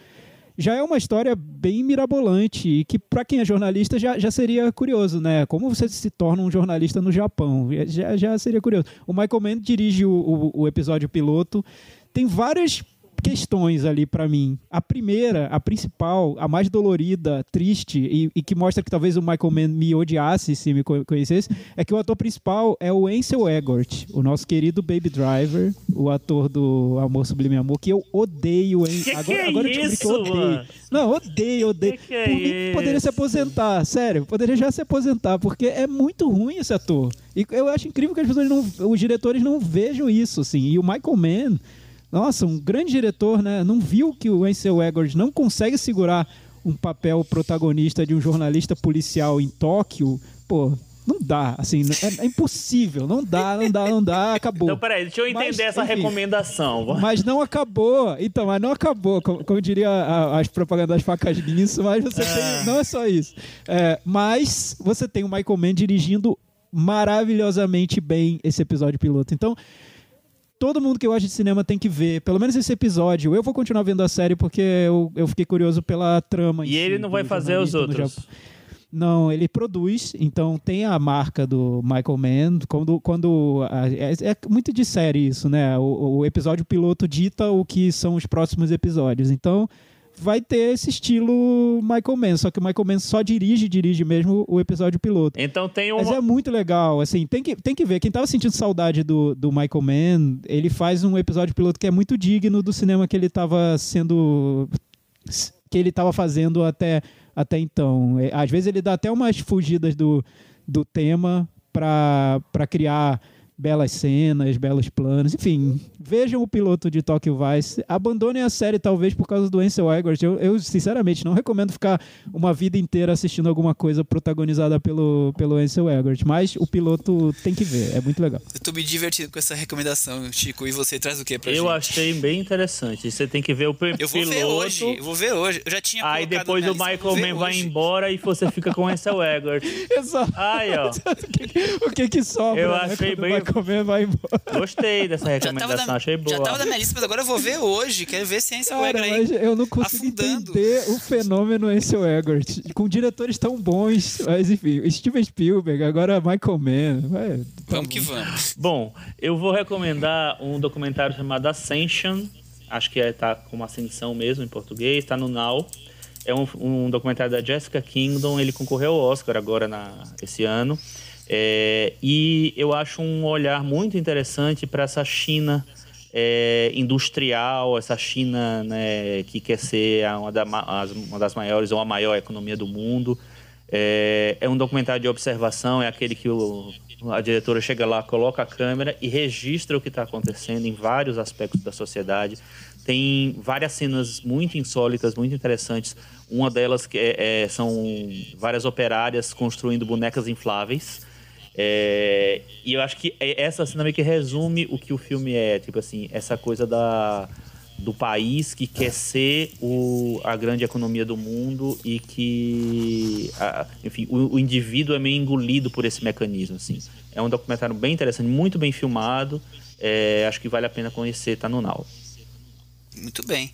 já é uma história bem mirabolante e que para quem é jornalista já, já seria curioso, né? Como você se torna um jornalista no Japão? Já, já seria curioso. O Michael Mann dirige o, o, o episódio piloto. Tem várias questões ali para mim. A primeira, a principal, a mais dolorida, triste e, e que mostra que talvez o Michael Mann me odiasse se me co- conhecesse, é que o ator principal é o Ansel Elgort, o nosso querido Baby Driver, o ator do Amor Sublime Amor, que eu odeio. Hein? Que que agora, é agora eu isso, que eu odeio. mano? Não, odeio, odeio. Que que é Por mim, poderia se aposentar, sério, poderia já se aposentar, porque é muito ruim esse ator. E eu acho incrível que as pessoas não, os diretores não vejam isso, assim. E o Michael Mann, nossa, um grande diretor, né? Não viu que o Ansel Elgort não consegue segurar um papel protagonista de um jornalista policial em Tóquio, pô. Não dá, assim, é, é impossível, não dá, não dá, não dá, acabou. Então, peraí, deixa eu entender Mas, essa enfim. recomendação. Mas não acabou. Então, mas não acabou. Como, como diria a- as propagandas das facas guinso, mas você tem. Não é só isso. É, mas você tem o Michael Mann dirigindo maravilhosamente bem esse episódio piloto. Então. Todo mundo que gosta de cinema tem que ver, pelo menos esse episódio. Eu vou continuar vendo a série porque eu, eu fiquei curioso pela trama. E ele si, não vai fazer os outros. Não, ele produz, então tem a marca do Michael Mann. Quando, quando a- é, é muito de série isso, né? O, o episódio piloto dita o que são os próximos episódios. Então vai ter esse estilo Michael Mann, só que o Michael Mann só dirige, dirige mesmo o episódio piloto. Então tem Mas é muito legal, assim, tem que, tem que ver. Quem tava sentindo saudade do, do Michael Mann, ele faz um episódio piloto que é muito digno do cinema que ele tava sendo. que ele tava fazendo até, até então. É, Às vezes ele dá até umas fugidas do, do tema para criar belas cenas, belos planos, enfim. Vejam o piloto de Tokyo Vice. Abandonem a série, talvez, por causa do Ansel Elgort. Eu, eu, sinceramente, não recomendo ficar uma vida inteira assistindo alguma coisa protagonizada pelo, pelo Ansel Elgort, mas o piloto tem que ver, é muito legal. Eu tô me divertindo com essa recomendação, Chico, e você traz o que pra eu gente? Eu achei bem interessante. Você tem que ver o piloto. Eu vou ver hoje, eu vou ver hoje. Eu já tinha Aí depois o Michael Mann vai embora e você fica com o Ansel Elgort. Exato. Aí, ó. o que que sobra? Eu né, achei quando bem. Comer, vai embora. Gostei dessa recomendação, na, achei boa. Já tava na minha lista, mas agora eu vou ver hoje. Quero ver se é Ansel Cara, Elgort aí. eu não consigo afundando. entender o fenômeno Ansel Elgort. Com diretores tão bons. Mas enfim, Steven Spielberg, agora Michael Mann. Vai, tá vamos bom. que vamos. Bom, eu vou recomendar um documentário chamado Ascension. Acho que é, tá como Ascensão mesmo em português, tá no Now. É um, um documentário da Jessica Kingdom, ele concorreu ao Oscar agora na, esse ano. É, e eu acho um olhar muito interessante para essa China é, industrial, essa China né, que quer ser uma, da, uma, das maiores ou a maior economia do mundo. É, é um documentário de observação, é aquele que o, a diretora chega lá, coloca a câmera e registra o que está acontecendo em vários aspectos da sociedade. Tem várias cenas muito insólitas, muito interessantes. Uma delas que é, é, são várias operárias construindo bonecas infláveis. É, e eu acho que essa cena meio que resume o que o filme é. Tipo assim, essa coisa da, do país que quer ser o, a grande economia do mundo e que, a, enfim, o, o, indivíduo é meio engolido por esse mecanismo. Assim. É um documentário bem interessante, muito bem filmado. É, acho que vale a pena conhecer, tá no Now. Muito bem.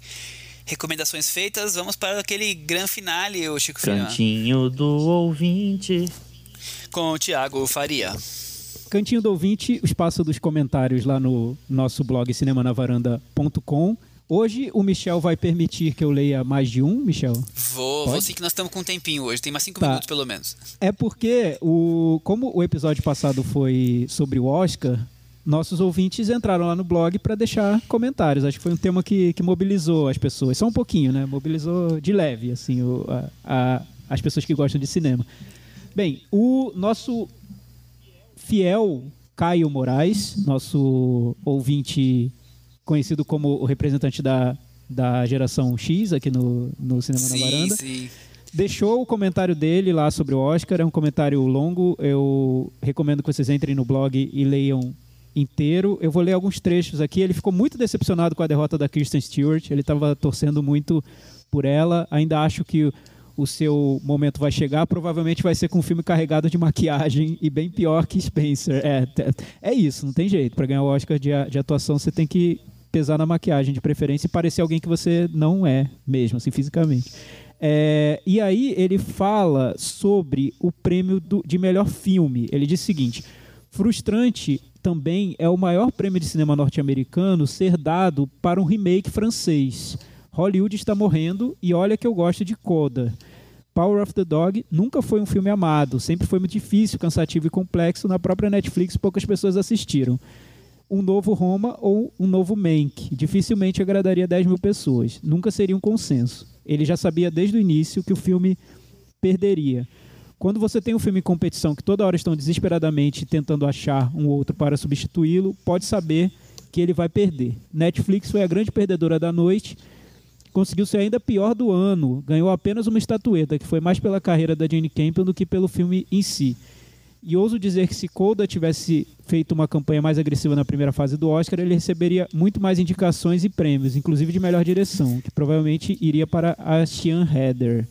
Recomendações feitas, vamos para aquele grande finale, o Chico Cantinho do ouvinte. Com o Tiago Faria. Cantinho do ouvinte, o espaço dos comentários lá no nosso blog cinemanavaranda.com. Hoje o Michel vai permitir que eu leia mais de um, Michel? Vou, Pode? vou sim que nós estamos com um tempinho hoje, tem mais cinco Tá. minutos pelo menos. É porque, o, como o episódio passado foi sobre o Oscar, nossos ouvintes entraram lá no blog para deixar comentários. Acho que foi um tema que, que mobilizou as pessoas. Só um pouquinho, né? Mobilizou de leve, assim, o, a, a- as pessoas que gostam de cinema. Bem, o nosso fiel Caio Moraes, nosso ouvinte conhecido como o representante da, da geração X aqui no, no Cinema na sim, Varanda, sim. deixou o comentário dele lá sobre o Oscar. É um comentário longo. Eu recomendo que vocês entrem no blog e leiam inteiro. Eu vou ler alguns trechos aqui. Ele ficou muito decepcionado com a derrota da Kristen Stewart. Ele estava torcendo muito por ela. Ainda acho que o- seu momento vai chegar. Provavelmente vai ser com um filme carregado de maquiagem e bem pior que Spencer. É, é isso, não tem jeito. Para ganhar o Oscar de, de atuação, você tem que pesar na maquiagem de preferência e parecer alguém que você não é mesmo, assim, fisicamente. É, e aí ele fala sobre o prêmio do- de melhor filme. Ele diz o seguinte: frustrante também é o maior prêmio de cinema norte-americano ser dado para um remake francês. Hollywood está morrendo e olha que eu gosto de Coda. Power of the Dog nunca foi um filme amado, sempre foi muito difícil, cansativo e complexo. Na própria Netflix, poucas pessoas assistiram um novo Roma ou um novo Mank. Dificilmente agradaria 10 mil pessoas. Nunca seria um consenso. Ele já sabia desde o início que o filme perderia. Quando você tem um filme em competição que toda hora estão desesperadamente tentando achar um outro para substituí-lo, pode saber que ele vai perder. Netflix foi a grande perdedora da noite, conseguiu ser ainda pior do ano, ganhou apenas uma estatueta, que foi mais pela carreira da Jane Campion do que pelo filme em si. E ouso dizer que se Coda tivesse feito uma campanha mais agressiva na primeira fase do Oscar, ele receberia muito mais indicações e prêmios, inclusive de melhor direção, que provavelmente iria para a Sean Heather.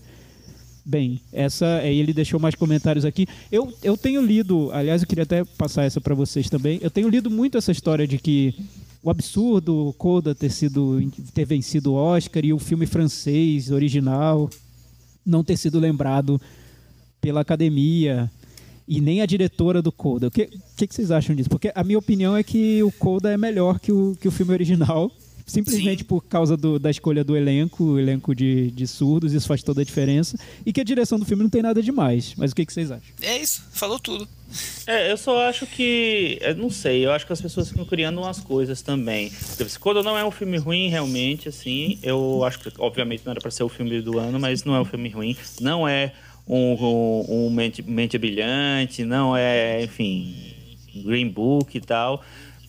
Bem, essa aí ele deixou mais comentários aqui. Eu, eu tenho lido, aliás, eu queria até passar essa para vocês também. Eu tenho lido muito essa história de que o absurdo Coda ter sido ter vencido o Oscar e o filme francês original não ter sido lembrado pela academia e nem a diretora do Coda. O que, que, que vocês acham disso? Porque a minha opinião é que o Coda é melhor que o, que o filme original, simplesmente Sim. por causa do- da escolha do elenco, o elenco de, de surdos, isso faz toda a diferença, e que a direção do filme não tem nada demais. Mas o que, que vocês acham? É isso, falou tudo. É, eu só acho que. Eu não sei, eu acho que as pessoas ficam criando umas coisas também. Quando não é um filme ruim, realmente, assim, eu acho que, obviamente, não era pra ser o filme do ano, mas não é um filme ruim. Não é um, um, um mente, mente brilhante, não é, enfim. Green Book e tal.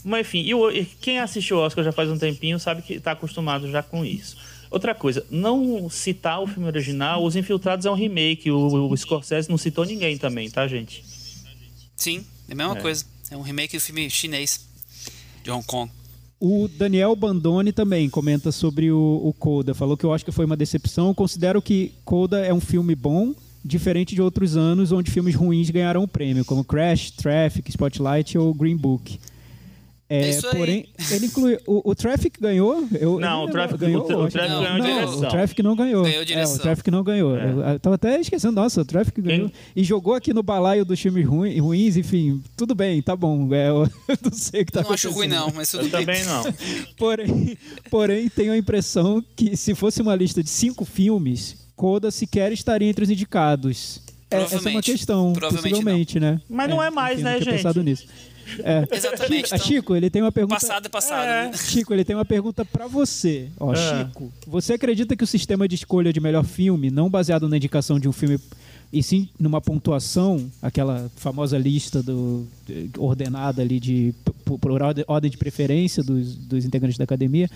Mas enfim, e quem assistiu o Oscar já faz um tempinho sabe que está acostumado já com isso. Outra coisa, não citar o filme original, Os Infiltrados é um remake, o, o Scorsese não citou ninguém também, tá, gente? Sim, é a mesma é. coisa. É um remake do filme chinês de Hong Kong. O Daniel Bandone também comenta sobre o, o Coda. Falou que eu acho que foi uma decepção. Eu considero que Coda é um filme bom, diferente de outros anos onde filmes ruins ganharam o prêmio, como Crash, Traffic, Spotlight ou Green Book. É, é porém, ele inclui. O, o Traffic ganhou? Eu, não, o Traffic ganhou. O, o Traffic não, ganhou não, direção. O Traffic não ganhou. Ganhou direção. É, o Traffic não ganhou. É. Eu, eu tava até esquecendo, nossa, o Traffic ganhou. Quem? E jogou aqui no balaio dos filmes ruins, ruins, enfim, tudo bem, tá bom. É, eu não sei o que tá não acontecendo. Não acho ruim, não, mas tudo eu bem. também não. porém, porém, tenho a impressão que se fosse uma lista de cinco filmes, Coda sequer estaria entre os indicados. É, essa é uma questão, possivelmente, não. né? Mas não é, mais, enfim, né, gente? pensado nisso. É. Exatamente. Então, Chico, ele tem uma pergunta. Passado é passado. É. Né? Chico, ele tem uma pergunta para você. Ó, é. Chico, você acredita que o sistema de escolha de melhor filme, não baseado na indicação de um filme, e sim numa pontuação, aquela famosa lista do, ordenada ali de por, por ordem de preferência dos, dos integrantes da academia,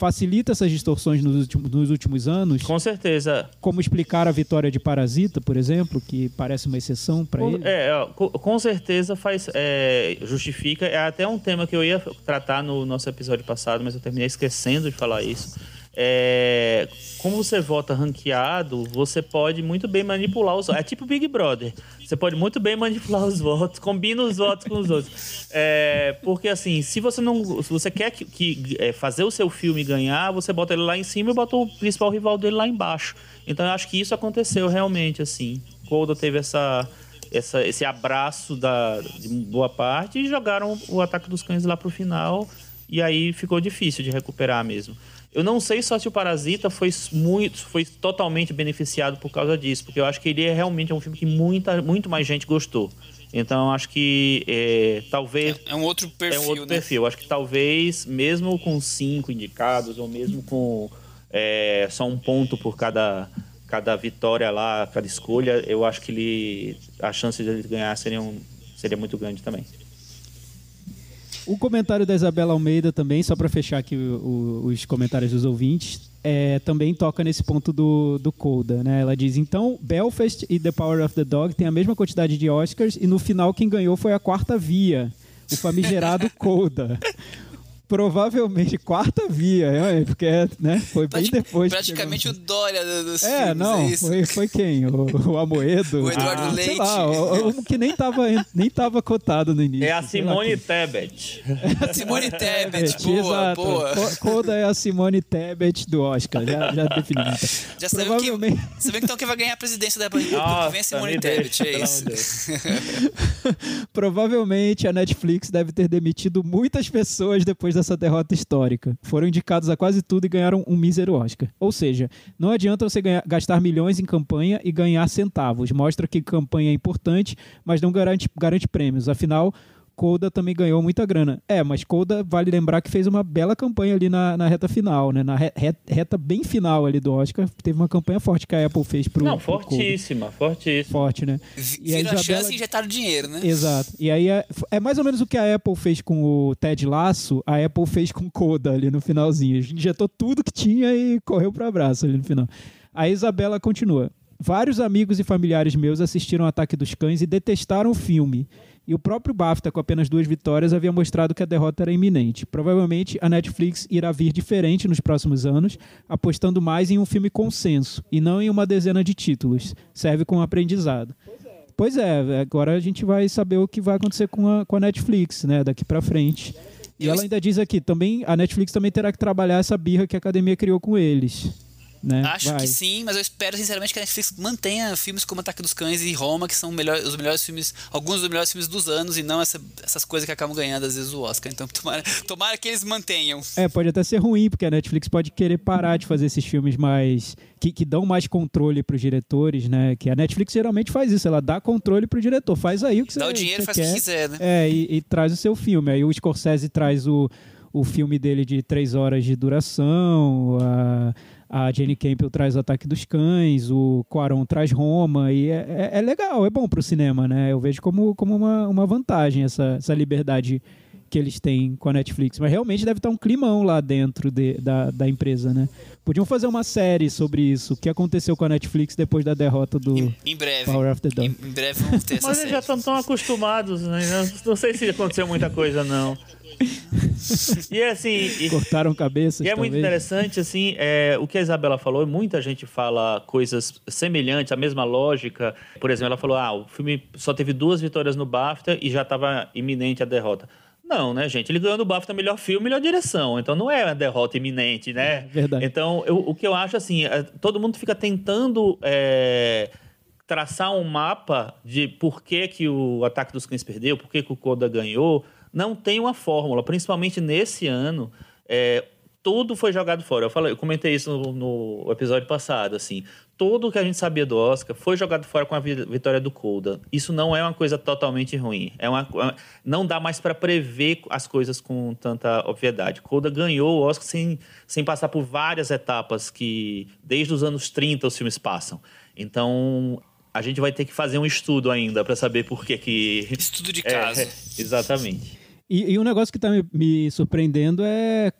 facilita essas distorções nos últimos, nos últimos anos. Com certeza. Como explicar a vitória de Parasita, por exemplo, que parece uma exceção para ele? É, com certeza faz, é, justifica. É até um tema que eu ia tratar no nosso episódio passado, mas eu terminei esquecendo de falar isso é, como você vota ranqueado, você pode muito bem manipular os É tipo Big Brother. Você pode muito bem manipular os votos, combina os votos com os outros. É, porque assim, se você não. Se você quer que, que é, fazer o seu filme ganhar, você bota ele lá em cima e bota o principal rival dele lá embaixo. Então eu acho que isso aconteceu realmente, assim. Golda teve essa. Essa, esse abraço da, de boa parte e jogaram o ataque dos cães lá pro final e aí ficou difícil de recuperar mesmo. Eu não sei só se o Parasita foi muito, foi totalmente beneficiado por causa disso, porque eu acho que ele é realmente um filme que muita, muito mais gente gostou. Então acho que é, talvez é, é, um outro perfil. É um outro né? perfil. Acho que talvez mesmo com cinco indicados ou mesmo com é, só um ponto por cada cada vitória lá, cada escolha, eu acho que ele a chance de ele ganhar seria, um, seria muito grande também. O comentário da Isabela Almeida também, só para fechar aqui o, o, os comentários dos ouvintes, é, também toca nesse ponto do, do Coda, né? Ela diz, então, Belfast e The Power of the Dog têm a mesma quantidade de Oscars e no final quem ganhou foi a quarta via, o famigerado Coda provavelmente quarta via, é, porque né, foi bem depois. Praticamente o Dória dos É, filmes, não, é foi, foi quem? O, o Amoedo? O Eduardo ah, Leite. Sei lá, o, o, que nem tava, nem tava cotado no início. É a Simone Tebet. Simone Tebet, boa, exato. boa. Coda é a Simone Tebet do Oscar, já, já defini. Já Provavelmente... sabemos que, sabemos então que vai ganhar a presidência da República, vem a Simone Tebet, é isso. Provavelmente a Netflix deve ter demitido muitas pessoas depois da dessa derrota histórica. Foram indicados a quase tudo e ganharam um mísero Oscar. Ou seja, não adianta você ganhar, gastar milhões em campanha e ganhar centavos. Mostra que campanha é importante, mas não garante, garante prêmios. Afinal, Coda também ganhou muita grana. É, mas Coda, vale lembrar que fez uma bela campanha ali na, na reta final, né? Na reta bem final ali do Oscar. Teve uma campanha forte que a Apple fez pro. Não, pro fortíssima, Coda. fortíssima. Forte, né? E Vira a, Isabela... chance e injetaram dinheiro, né? Exato. E aí é, é, mais ou menos o que a Apple fez com o Ted Lasso, a Apple fez com Coda ali no finalzinho. Injetou tudo que tinha e correu pro abraço ali no final. A Isabela continua. Vários amigos e familiares meus assistiram Ataque dos Cães e detestaram o filme. E o próprio BAFTA, com apenas duas vitórias, havia mostrado que a derrota era iminente. Provavelmente a Netflix irá vir diferente nos próximos anos, apostando mais em um filme consenso e não em uma dezena de títulos. Serve como aprendizado. Pois é, agora a gente vai saber o que vai acontecer com a, com a Netflix, né, daqui para frente. E ela ainda diz aqui, também a Netflix também terá que trabalhar essa birra que a academia criou com eles. Né? Acho Vai. que sim, mas eu espero sinceramente que a Netflix mantenha filmes como Ataque dos Cães e Roma, que são melhor, os melhores filmes, alguns dos melhores filmes dos anos, e não essa, essas coisas que acabam ganhando às vezes o Oscar. Então tomara, tomara que eles mantenham. É, pode até ser ruim, porque a Netflix pode querer parar de fazer esses filmes mais. que, que dão mais controle para os diretores, né? Que a Netflix geralmente faz isso, ela dá controle pro diretor. Faz aí o que você Dá o dinheiro, faz o que quiser, né? É, e, e traz o seu filme. Aí o Scorsese traz o o filme dele de três horas de duração, a, a Jenny Campbell traz Ataque dos Cães, o Quaron traz Roma, e é, é, é legal, é bom para o cinema, né? Eu vejo como, como uma, uma vantagem essa, essa liberdade que eles têm com a Netflix. Mas realmente deve estar um climão lá dentro de, da, da empresa, né? Podiam fazer uma série sobre isso. O que aconteceu com a Netflix depois da derrota do Em, em breve. Power of the Dog. Em, em breve vamos ter essa Mas eles já estão tão acostumados, né? Não sei se aconteceu muita coisa, não. E assim, e, Cortaram cabeças, e é muito talvez. interessante, assim, é, o que a Isabela falou, muita gente fala coisas semelhantes, a mesma lógica. Por exemplo, ela falou, ah, o filme só teve duas vitórias no BAFTA e já estava iminente a derrota. Não, né, gente? Ele ganhou no BAFTA melhor filme, melhor direção. Então não é uma derrota iminente, né? verdade. Então, eu- o que eu acho, assim, é, todo mundo fica tentando é, traçar um mapa de por que, que o Ataque dos Cães perdeu, por que, que o Coda ganhou. Não tem uma fórmula, principalmente nesse ano. é, tudo foi jogado fora. Eu, falei, eu comentei isso no, no episódio passado, assim. Tudo que a gente sabia do Oscar foi jogado fora com a vi- vitória do Coda. Isso não é uma coisa totalmente ruim. É uma, uma- não dá mais para prever as coisas com tanta obviedade. Coda ganhou o Oscar sem, sem passar por várias etapas que desde os anos 30 os filmes passam. Então, a gente vai ter que fazer um estudo ainda para saber por que que Estudo de É, caso. exatamente. E, e um negócio que tá me, me surpreendendo é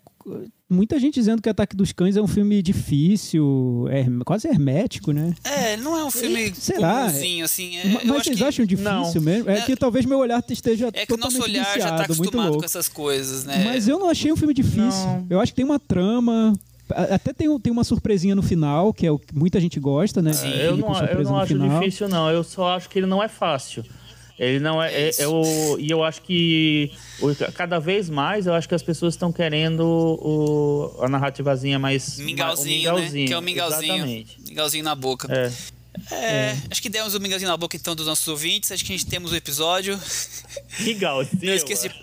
muita gente dizendo que Ataque dos Cães é um filme difícil, é quase hermético, né? É, não é um filme Será? comumzinho, assim. é- Mas acho vocês que, acham difícil não. mesmo? É, É- que talvez meu olhar esteja É que o totalmente nosso olhar já tá viciado, muito acostumado louco. com essas coisas, né? Mas eu não achei um filme difícil. Não. Eu acho que tem uma trama. Até tem, tem uma surpresinha no final, que é o que muita gente gosta, né? Sim. de eu não, eu não acho final. difícil, não. Eu só acho que ele não é fácil. Ele não é. é, é o, e eu acho que o- cada vez mais eu acho que as pessoas estão querendo o, a narrativazinha mais. Mingauzinho, o né? Que é o mingauzinho. Exatamente. Mingauzinho na boca. É. É, acho que demos o mingauzinho na boca então dos nossos ouvintes. Acho que a gente temos o episódio. Mingauzinho. Não esqueça de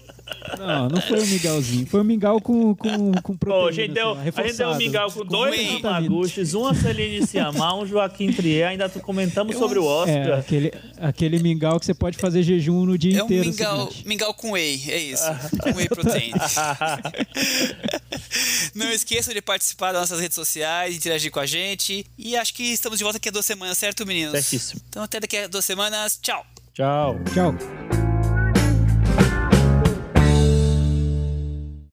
Não, não foi um mingauzinho. Foi um mingau com, com, com proteína. Pô, a gente deu, lá, a gente deu um mingau com dois whey. Ramaguchis, um Celine Siamar, um Joaquim Trier. Ainda tu comentamos Eu- sobre o É, Oscar. aquele, aquele mingau que você pode fazer jejum no dia É um inteiro. mingau, seguinte. mingau com whey, é isso. com whey protein. Não esqueçam de participar das nossas redes sociais, interagir com a gente. E acho que estamos de volta aqui a duas semanas, certo, meninos? Certíssimo. Então até daqui a duas semanas. Tchau! Tchau. Tchau.